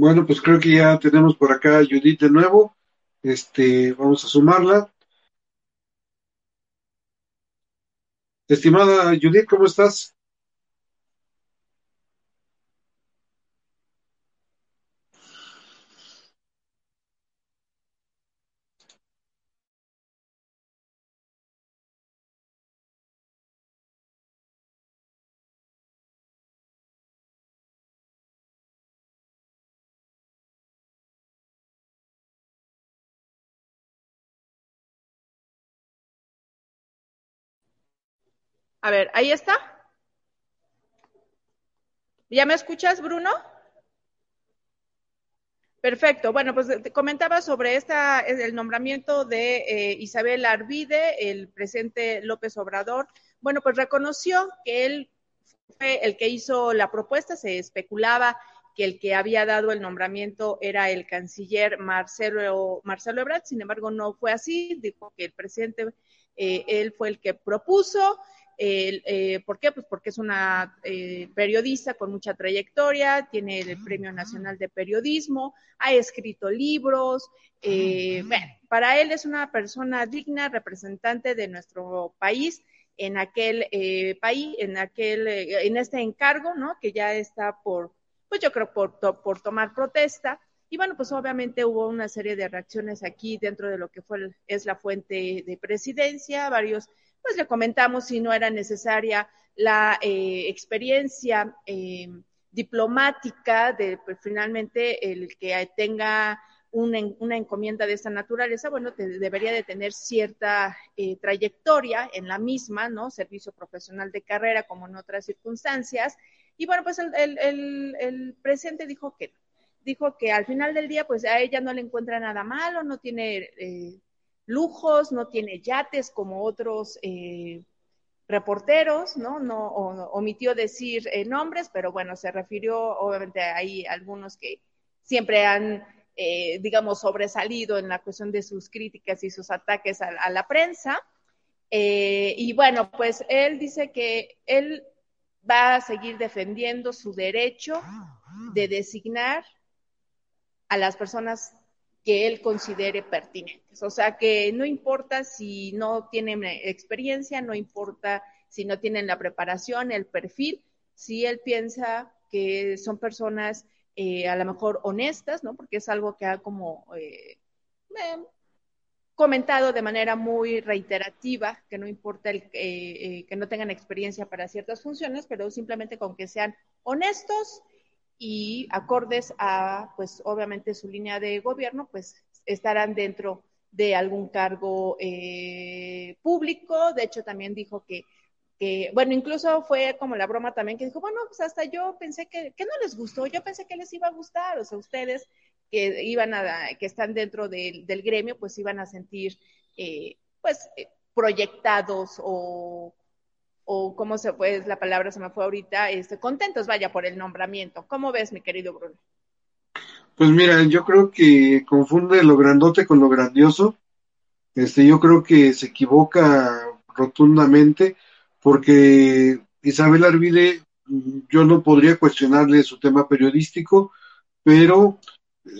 Bueno, pues creo que ya tenemos por acá a Judith de nuevo. Este, vamos a sumarla. Estimada Judith, ¿cómo estás? A ver, ahí está. ¿Ya me escuchas, Bruno? Perfecto. Bueno, pues te comentaba sobre esta, el nombramiento de eh, Isabel Arvide, el presidente López Obrador. Bueno, pues reconoció que él fue el que hizo la propuesta, se especulaba que el que había dado el nombramiento era el canciller Marcelo, Marcelo Ebrard, sin embargo no fue así, dijo que el presidente, eh, él fue el que propuso, eh, ¿Por qué? Pues porque es una eh, periodista con mucha trayectoria, tiene el Premio Nacional de Periodismo, ha escrito libros. Eh, bueno, para él es una persona digna, representante de nuestro país en aquel país, en aquel, en este encargo, ¿no? Que ya está por, pues yo creo por, por tomar protesta. Y bueno, pues obviamente hubo una serie de reacciones aquí dentro de lo que fue es la fuente de presidencia, varios pues le comentamos si no era necesaria la eh, experiencia eh, diplomática de pues, finalmente el que tenga una, encomienda de esta naturaleza, bueno, debería de tener cierta eh, trayectoria en la misma, ¿no? Servicio profesional de carrera como en otras circunstancias. Y bueno, pues el, el, presidente dijo que dijo que al final del día, pues a ella no le encuentra nada malo, no tiene lujos, no tiene yates como otros eh, reporteros, ¿no? No omitió decir eh, nombres, pero bueno, se refirió, obviamente hay algunos que siempre han, eh, digamos, sobresalido en la cuestión de sus críticas y sus ataques a, la prensa. y bueno, pues él dice que él va a seguir defendiendo su derecho de designar a las personas que él considere pertinentes. O sea, que no importa si no tienen experiencia, no importa si no tienen la preparación, el perfil, si él piensa que son personas eh, a lo mejor honestas, ¿no? Porque es algo que ha como eh, comentado de manera muy reiterativa, que no importa el, eh, que no tengan experiencia para ciertas funciones, pero simplemente con que sean honestos y acordes a, pues obviamente su línea de gobierno, pues estarán dentro de algún cargo eh, público. De hecho, también dijo que, que, bueno, incluso fue como la broma también que dijo, bueno, pues hasta yo pensé que, que no les gustó, yo pensé que les iba a gustar, o sea, ustedes que iban a, que están dentro del, del gremio, pues iban a sentir, eh, pues, eh, proyectados o o cómo se fue, la palabra se me fue ahorita, este, contentos, vaya, por el nombramiento. ¿Cómo ves, mi querido Bruno? Pues mira, yo creo que confunde lo grandote con lo grandioso. Este, yo creo que se equivoca rotundamente porque Isabel Arvide, yo no podría cuestionarle su tema periodístico, pero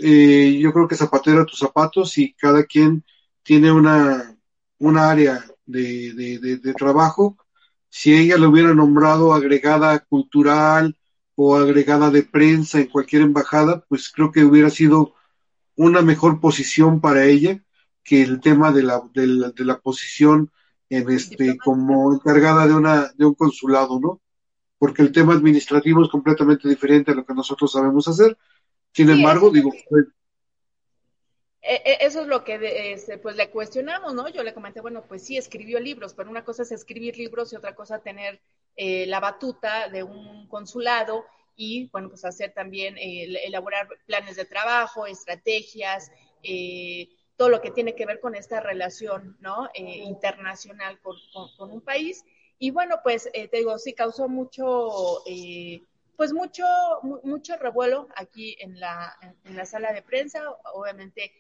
eh, yo creo que zapatero a tus zapatos y cada quien tiene una, una área de, de trabajo si ella lo hubiera nombrado agregada cultural o agregada de prensa en cualquier embajada, pues creo que hubiera sido una mejor posición para ella que el tema de la, de la, de la posición en este como encargada de una de un consulado, ¿no? Porque el tema administrativo es completamente diferente a lo que nosotros sabemos hacer. Sin embargo, digo, eso es lo que este, pues le cuestionamos, ¿no? Yo le comenté, bueno, pues sí, escribió libros, pero una cosa es escribir libros y otra cosa tener eh, la batuta de un consulado y, bueno, pues hacer también, eh, elaborar planes de trabajo, estrategias, eh, todo lo que tiene que ver con esta relación, ¿no? internacional con, con, un país. Y bueno, pues te digo, sí causó mucho pues mucho, mucho revuelo aquí en la, en la sala de prensa. Obviamente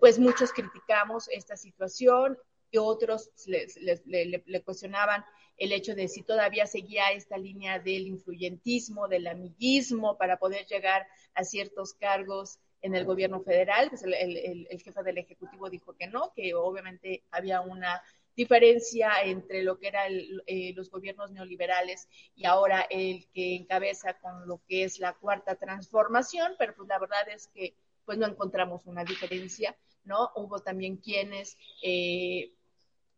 pues muchos criticamos esta situación y otros le, cuestionaban el hecho de si todavía seguía esta línea del influyentismo, del amiguismo para poder llegar a ciertos cargos en el gobierno federal. Pues el, jefe del Ejecutivo dijo que no, que obviamente había una diferencia entre lo que eran eh, los gobiernos neoliberales y ahora el que encabeza con lo que es la cuarta transformación, pero pues la verdad es que pues no encontramos una diferencia, ¿no? Hubo también quienes, eh,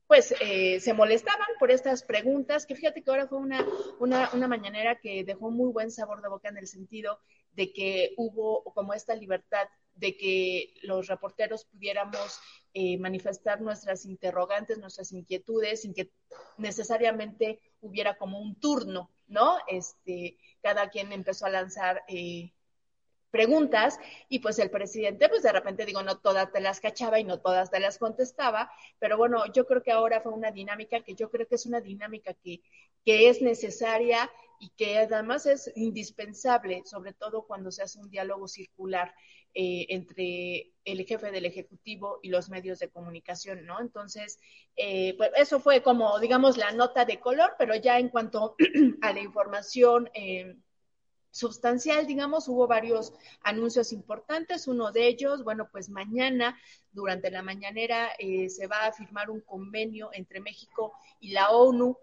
pues, eh, se molestaban por estas preguntas, que fíjate que ahora fue una, una, una mañanera que dejó muy buen sabor de boca en el sentido de que hubo como esta libertad de que los reporteros pudiéramos eh, manifestar nuestras interrogantes, nuestras inquietudes, sin que necesariamente hubiera como un turno, ¿no? Este, cada quien empezó a lanzar eh, preguntas y pues el presidente pues de repente digo no todas te las cachaba y no todas te las contestaba, pero bueno, yo creo que ahora fue una dinámica que yo creo que es una dinámica que, que es necesaria y que además es indispensable, sobre todo cuando se hace un diálogo circular eh, entre el jefe del Ejecutivo y los medios de comunicación, ¿no? Entonces, eh, pues eso fue como, digamos, la nota de color, pero ya en cuanto (clears throat) a la información... Eh, sustancial, digamos, hubo varios anuncios importantes. Uno de ellos, bueno, pues mañana, durante la mañanera, eh, se va a firmar un convenio entre México y la ONU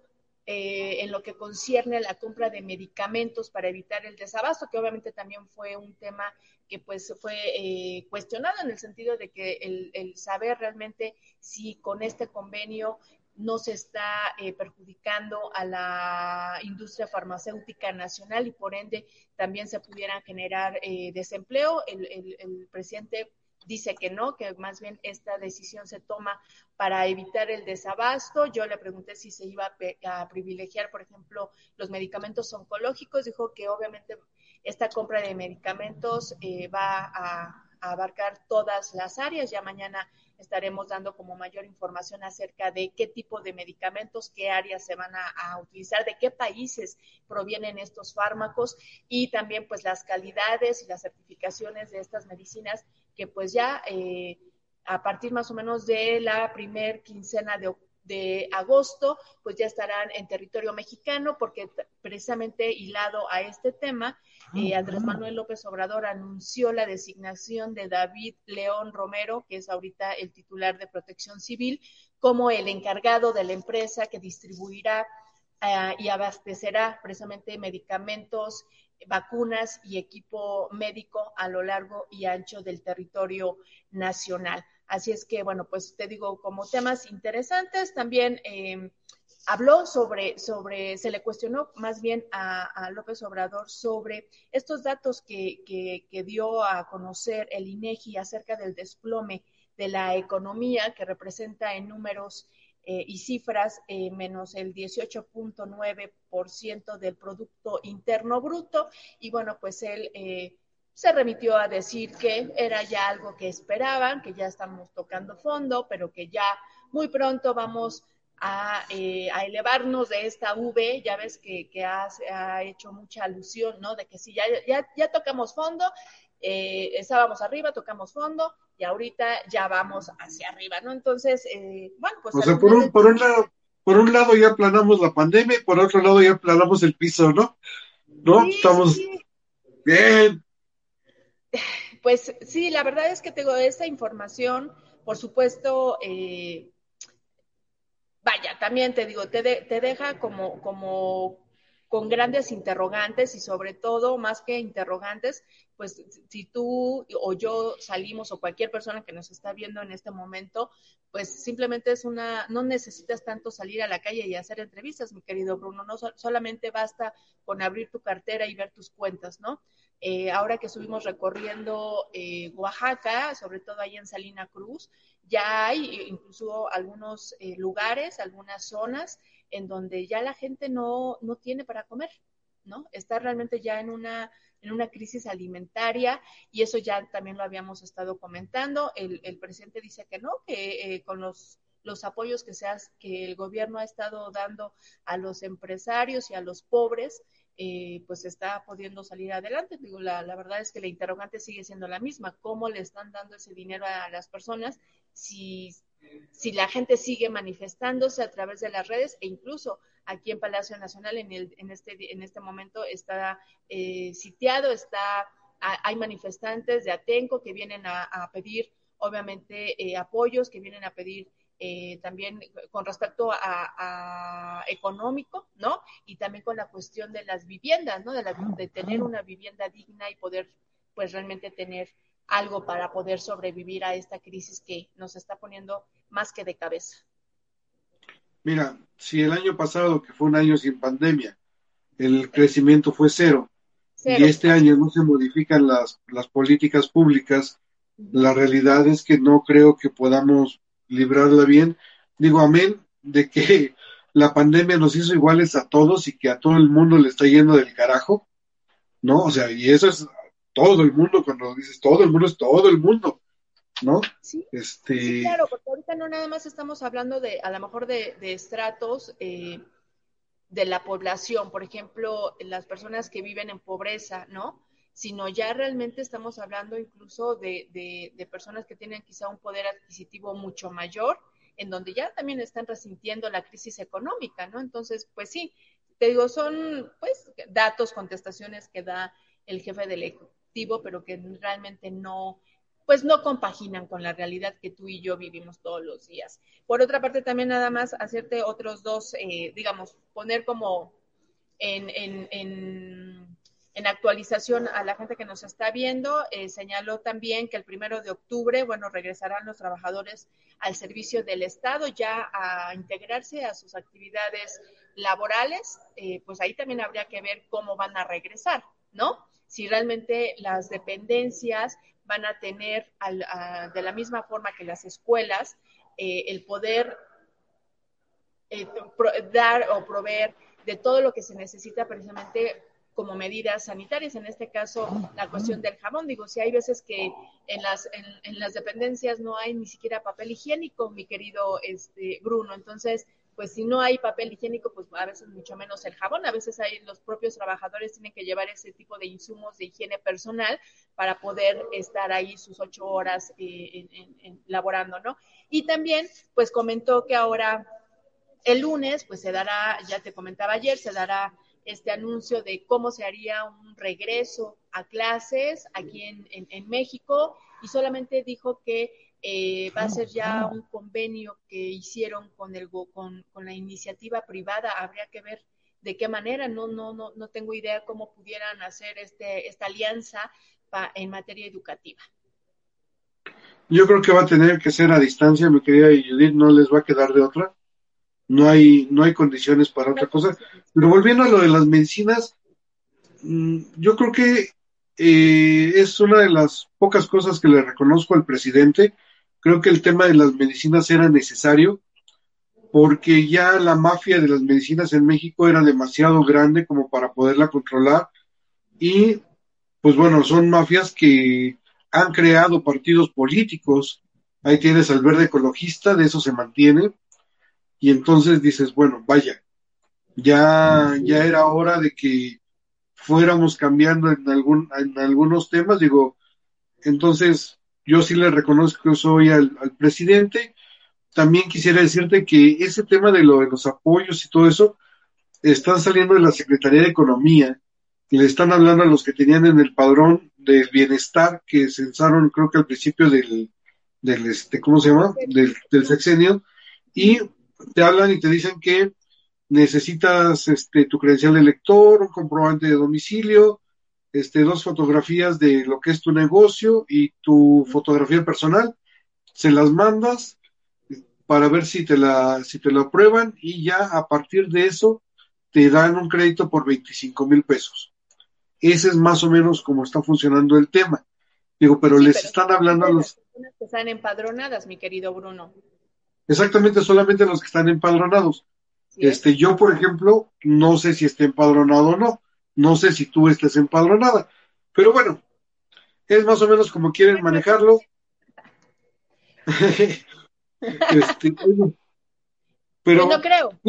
eh, en lo que concierne a la compra de medicamentos para evitar el desabasto, que obviamente también fue un tema que pues fue eh, cuestionado en el sentido de que el, el, saber realmente si con este convenio no se está eh, perjudicando a la industria farmacéutica nacional y por ende también se pudiera generar eh, desempleo. El, el, presidente dice que no, que más bien esta decisión se toma para evitar el desabasto. Yo le pregunté si se iba a, a privilegiar, por ejemplo, los medicamentos oncológicos. Dijo que obviamente esta compra de medicamentos eh, va a, a abarcar todas las áreas. Ya mañana estaremos dando como mayor información acerca de qué tipo de medicamentos, qué áreas se van a, utilizar, de qué países provienen estos fármacos y también pues las calidades y las certificaciones de estas medicinas que pues ya eh, a partir más o menos de la primer quincena de octubre de agosto, pues ya estarán en territorio mexicano, porque precisamente hilado a este tema, eh, Andrés Manuel López Obrador anunció la designación de David León Romero, que es ahorita el titular de Protección Civil, como el encargado de la empresa que distribuirá uh, y abastecerá precisamente medicamentos, vacunas y equipo médico a lo largo y ancho del territorio nacional. Así es que, bueno, pues te digo, como temas interesantes, también eh, habló sobre, sobre, se le cuestionó más bien a, López Obrador sobre estos datos que, que, que, dio a conocer el INEGI acerca del desplome de la economía, que representa en números eh, y cifras eh, menos el 18.9% del Producto Interno Bruto. Y bueno, pues él eh, se remitió a decir que era ya algo que esperaban, que ya estamos tocando fondo, pero que ya muy pronto vamos a, eh, a elevarnos de esta V, ya ves que, que ha, ha, hecho mucha alusión, ¿no? De que si ya, ya, ya tocamos fondo, eh, estábamos arriba, tocamos fondo y ahorita ya vamos hacia arriba, ¿no? Entonces, eh, bueno, pues... O sea, por un, por, un lado, por un lado ya planamos la pandemia y por otro lado ya planamos el piso, ¿no? ¿No? Sí, Estamos... Sí. Bien, (laughs) pues sí, la verdad es que tengo esta información, por supuesto, eh, vaya, también te digo, te, de, te deja como, como con grandes interrogantes y sobre todo, más que interrogantes, pues si tú o yo salimos o cualquier persona que nos está viendo en este momento, pues simplemente es una, no necesitas tanto salir a la calle y hacer entrevistas, mi querido Bruno, no solamente basta con abrir tu cartera y ver tus cuentas, ¿no? Eh, ahora que estuvimos recorriendo eh, Oaxaca, sobre todo ahí en Salina Cruz, ya hay incluso algunos eh, lugares, algunas zonas en donde ya la gente no, no tiene para comer, ¿no? Está realmente ya en una, en una crisis alimentaria y eso ya también lo habíamos estado comentando. El, el presidente dice que no, que eh, con los los apoyos que, se que el gobierno ha estado dando a los empresarios y a los pobres, eh, pues está pudiendo salir adelante. Digo, la, la, verdad es que la interrogante sigue siendo la misma. ¿Cómo le están dando ese dinero a las personas si, si la gente sigue manifestándose a través de las redes e incluso aquí en Palacio Nacional en, el, en, este, en este momento está eh, sitiado, está, hay manifestantes de Atenco que vienen a, a pedir obviamente eh, apoyos, que vienen a pedir eh, también con respecto a, a, económico, ¿no? Y también con la cuestión de las viviendas, ¿no? De, la, de tener una vivienda digna y poder, pues, realmente tener algo para poder sobrevivir a esta crisis que nos está poniendo más que de cabeza. Mira, si el año pasado, que fue un año sin pandemia, el crecimiento fue cero, cero. y este año no se modifican las, las políticas públicas La realidad es que no creo que podamos librarla bien. Digo, amén de que (laughs) la pandemia nos hizo iguales a todos y que a todo el mundo le está yendo del carajo, ¿no? O sea, y eso es todo el mundo, cuando dices todo el mundo es todo el mundo, ¿no? Sí, Este, sí, claro, porque ahorita no nada más estamos hablando de, a lo mejor de, de estratos eh, de la población, por ejemplo, las personas que viven en pobreza, ¿no? Sino ya realmente estamos hablando incluso de, de, personas que tienen quizá un poder adquisitivo mucho mayor, en donde ya también están resintiendo la crisis económica, ¿no? Entonces, pues sí, te digo, son pues datos, contestaciones que da el jefe del ejecutivo, pero que realmente no, pues no compaginan con la realidad que tú y yo vivimos todos los días. Por otra parte, también nada más hacerte otros dos, eh, digamos, poner como en, en, en, en, actualización a la gente que nos está viendo, eh, señaló también que el primero de octubre, bueno, regresarán los trabajadores al servicio del Estado ya a integrarse a sus actividades laborales, eh, pues ahí también habría que ver cómo van a regresar, ¿no? Si realmente las dependencias van a tener al, de la misma forma que las escuelas eh, el poder pro, dar o proveer de todo lo que se necesita precisamente como medidas sanitarias, en este caso la cuestión del jamón. Digo, si hay veces que en las, en, en las dependencias no hay ni siquiera papel higiénico, mi querido este, Bruno, entonces pues si no hay papel higiénico, pues a veces mucho menos el jabón, a veces hay los propios trabajadores tienen que llevar ese tipo de insumos de higiene personal para poder estar ahí sus ocho horas eh, en, en, laborando, ¿no? Y también, pues comentó que ahora el lunes, pues se dará, ya te comentaba ayer, se dará este anuncio de cómo se haría un regreso a clases aquí en, en, en México y solamente dijo que eh, va a ser ya un convenio que hicieron con, el, con, con, la iniciativa privada. Habría que ver de qué manera. No, no, no, no tengo idea cómo pudieran hacer este, esta alianza pa, en materia educativa. Yo creo que va a tener que ser a distancia, mi querida Judith, no les va a quedar de otra. No hay, no hay condiciones para otra cosa. Pero volviendo a lo de las medicinas, mm, yo creo que eh, es una de las pocas cosas que le reconozco al presidente. Creo que el tema de las medicinas era necesario porque ya la mafia de las medicinas en México era demasiado grande como para poderla controlar y pues bueno, son mafias que han creado partidos políticos. Ahí tienes al verde ecologista, de eso se mantiene. Y entonces dices, bueno, vaya, ya, ya era hora de que fuéramos cambiando en, algún, en algunos temas, digo, entonces yo sí le reconozco soy al, al, presidente. También quisiera decirte que ese tema de, lo, de los apoyos y todo eso están saliendo de la Secretaría de Economía y le están hablando a los que tenían en el padrón del bienestar que censaron creo que al principio del, del este, ¿cómo se llama? Del, del sexenio y te hablan y te dicen que necesitas este, tu credencial de lector, un comprobante de domicilio, este, dos fotografías de lo que es tu negocio y tu fotografía personal, se las mandas para ver si te la, si te la aprueban y ya a partir de eso te dan un crédito por 25 mil pesos. Ese es más o menos como está funcionando el tema. Digo, pero sí, les pero están hablando a los... personas que están empadronadas, mi querido Bruno. Exactamente, solamente los que están empadronados. Sí. Este, yo, por ejemplo, no sé si esté empadronado o no. No sé si tú estés empadronada. Pero bueno, es más o menos como quieren manejarlo. (laughs) este, pero, no creo.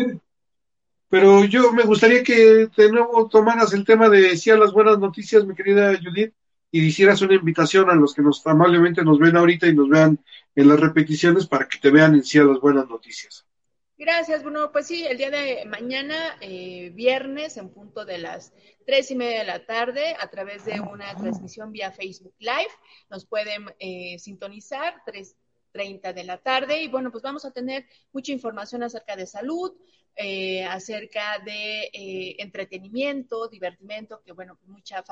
Pero yo me gustaría que de nuevo tomaras el tema de sí a las buenas noticias, mi querida Judith, y hicieras una invitación a los que nos amablemente nos ven ahorita y nos vean en las repeticiones para que te vean en sí a las buenas noticias. Gracias, Bruno. Pues sí, el día de mañana, eh, viernes, en punto de las tres y media de la tarde, a través de una transmisión vía Facebook Live, nos pueden eh, sintonizar, tres treinta de la tarde, y bueno, pues vamos a tener mucha información acerca de salud, eh, acerca de eh, entretenimiento, divertimento, que bueno, mucha,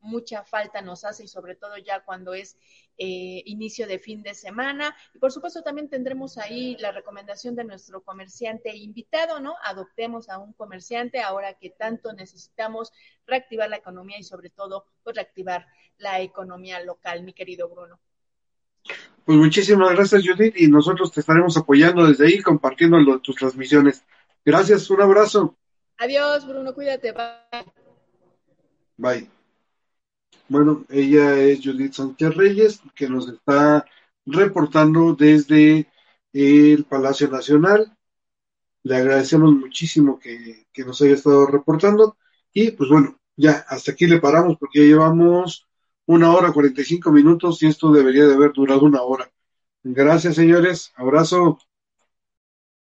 mucha falta nos hace y sobre todo ya cuando es eh, inicio de fin de semana. Y por supuesto también tendremos ahí la recomendación de nuestro comerciante invitado, ¿no? Adoptemos a un comerciante ahora que tanto necesitamos reactivar la economía y sobre todo pues reactivar la economía local, mi querido Bruno. Pues muchísimas gracias, Judith, y nosotros te estaremos apoyando desde ahí, compartiendo lo- tus transmisiones. Gracias, un abrazo. Adiós, Bruno, cuídate. Bye. Bye. Bueno, ella es Judith Sánchez Reyes, que nos está reportando desde el Palacio Nacional. Le agradecemos muchísimo que, que nos haya estado reportando. Y pues bueno, ya hasta aquí le paramos porque ya llevamos una hora 45 minutos y esto debería de haber durado una hora. Gracias, señores. Abrazo.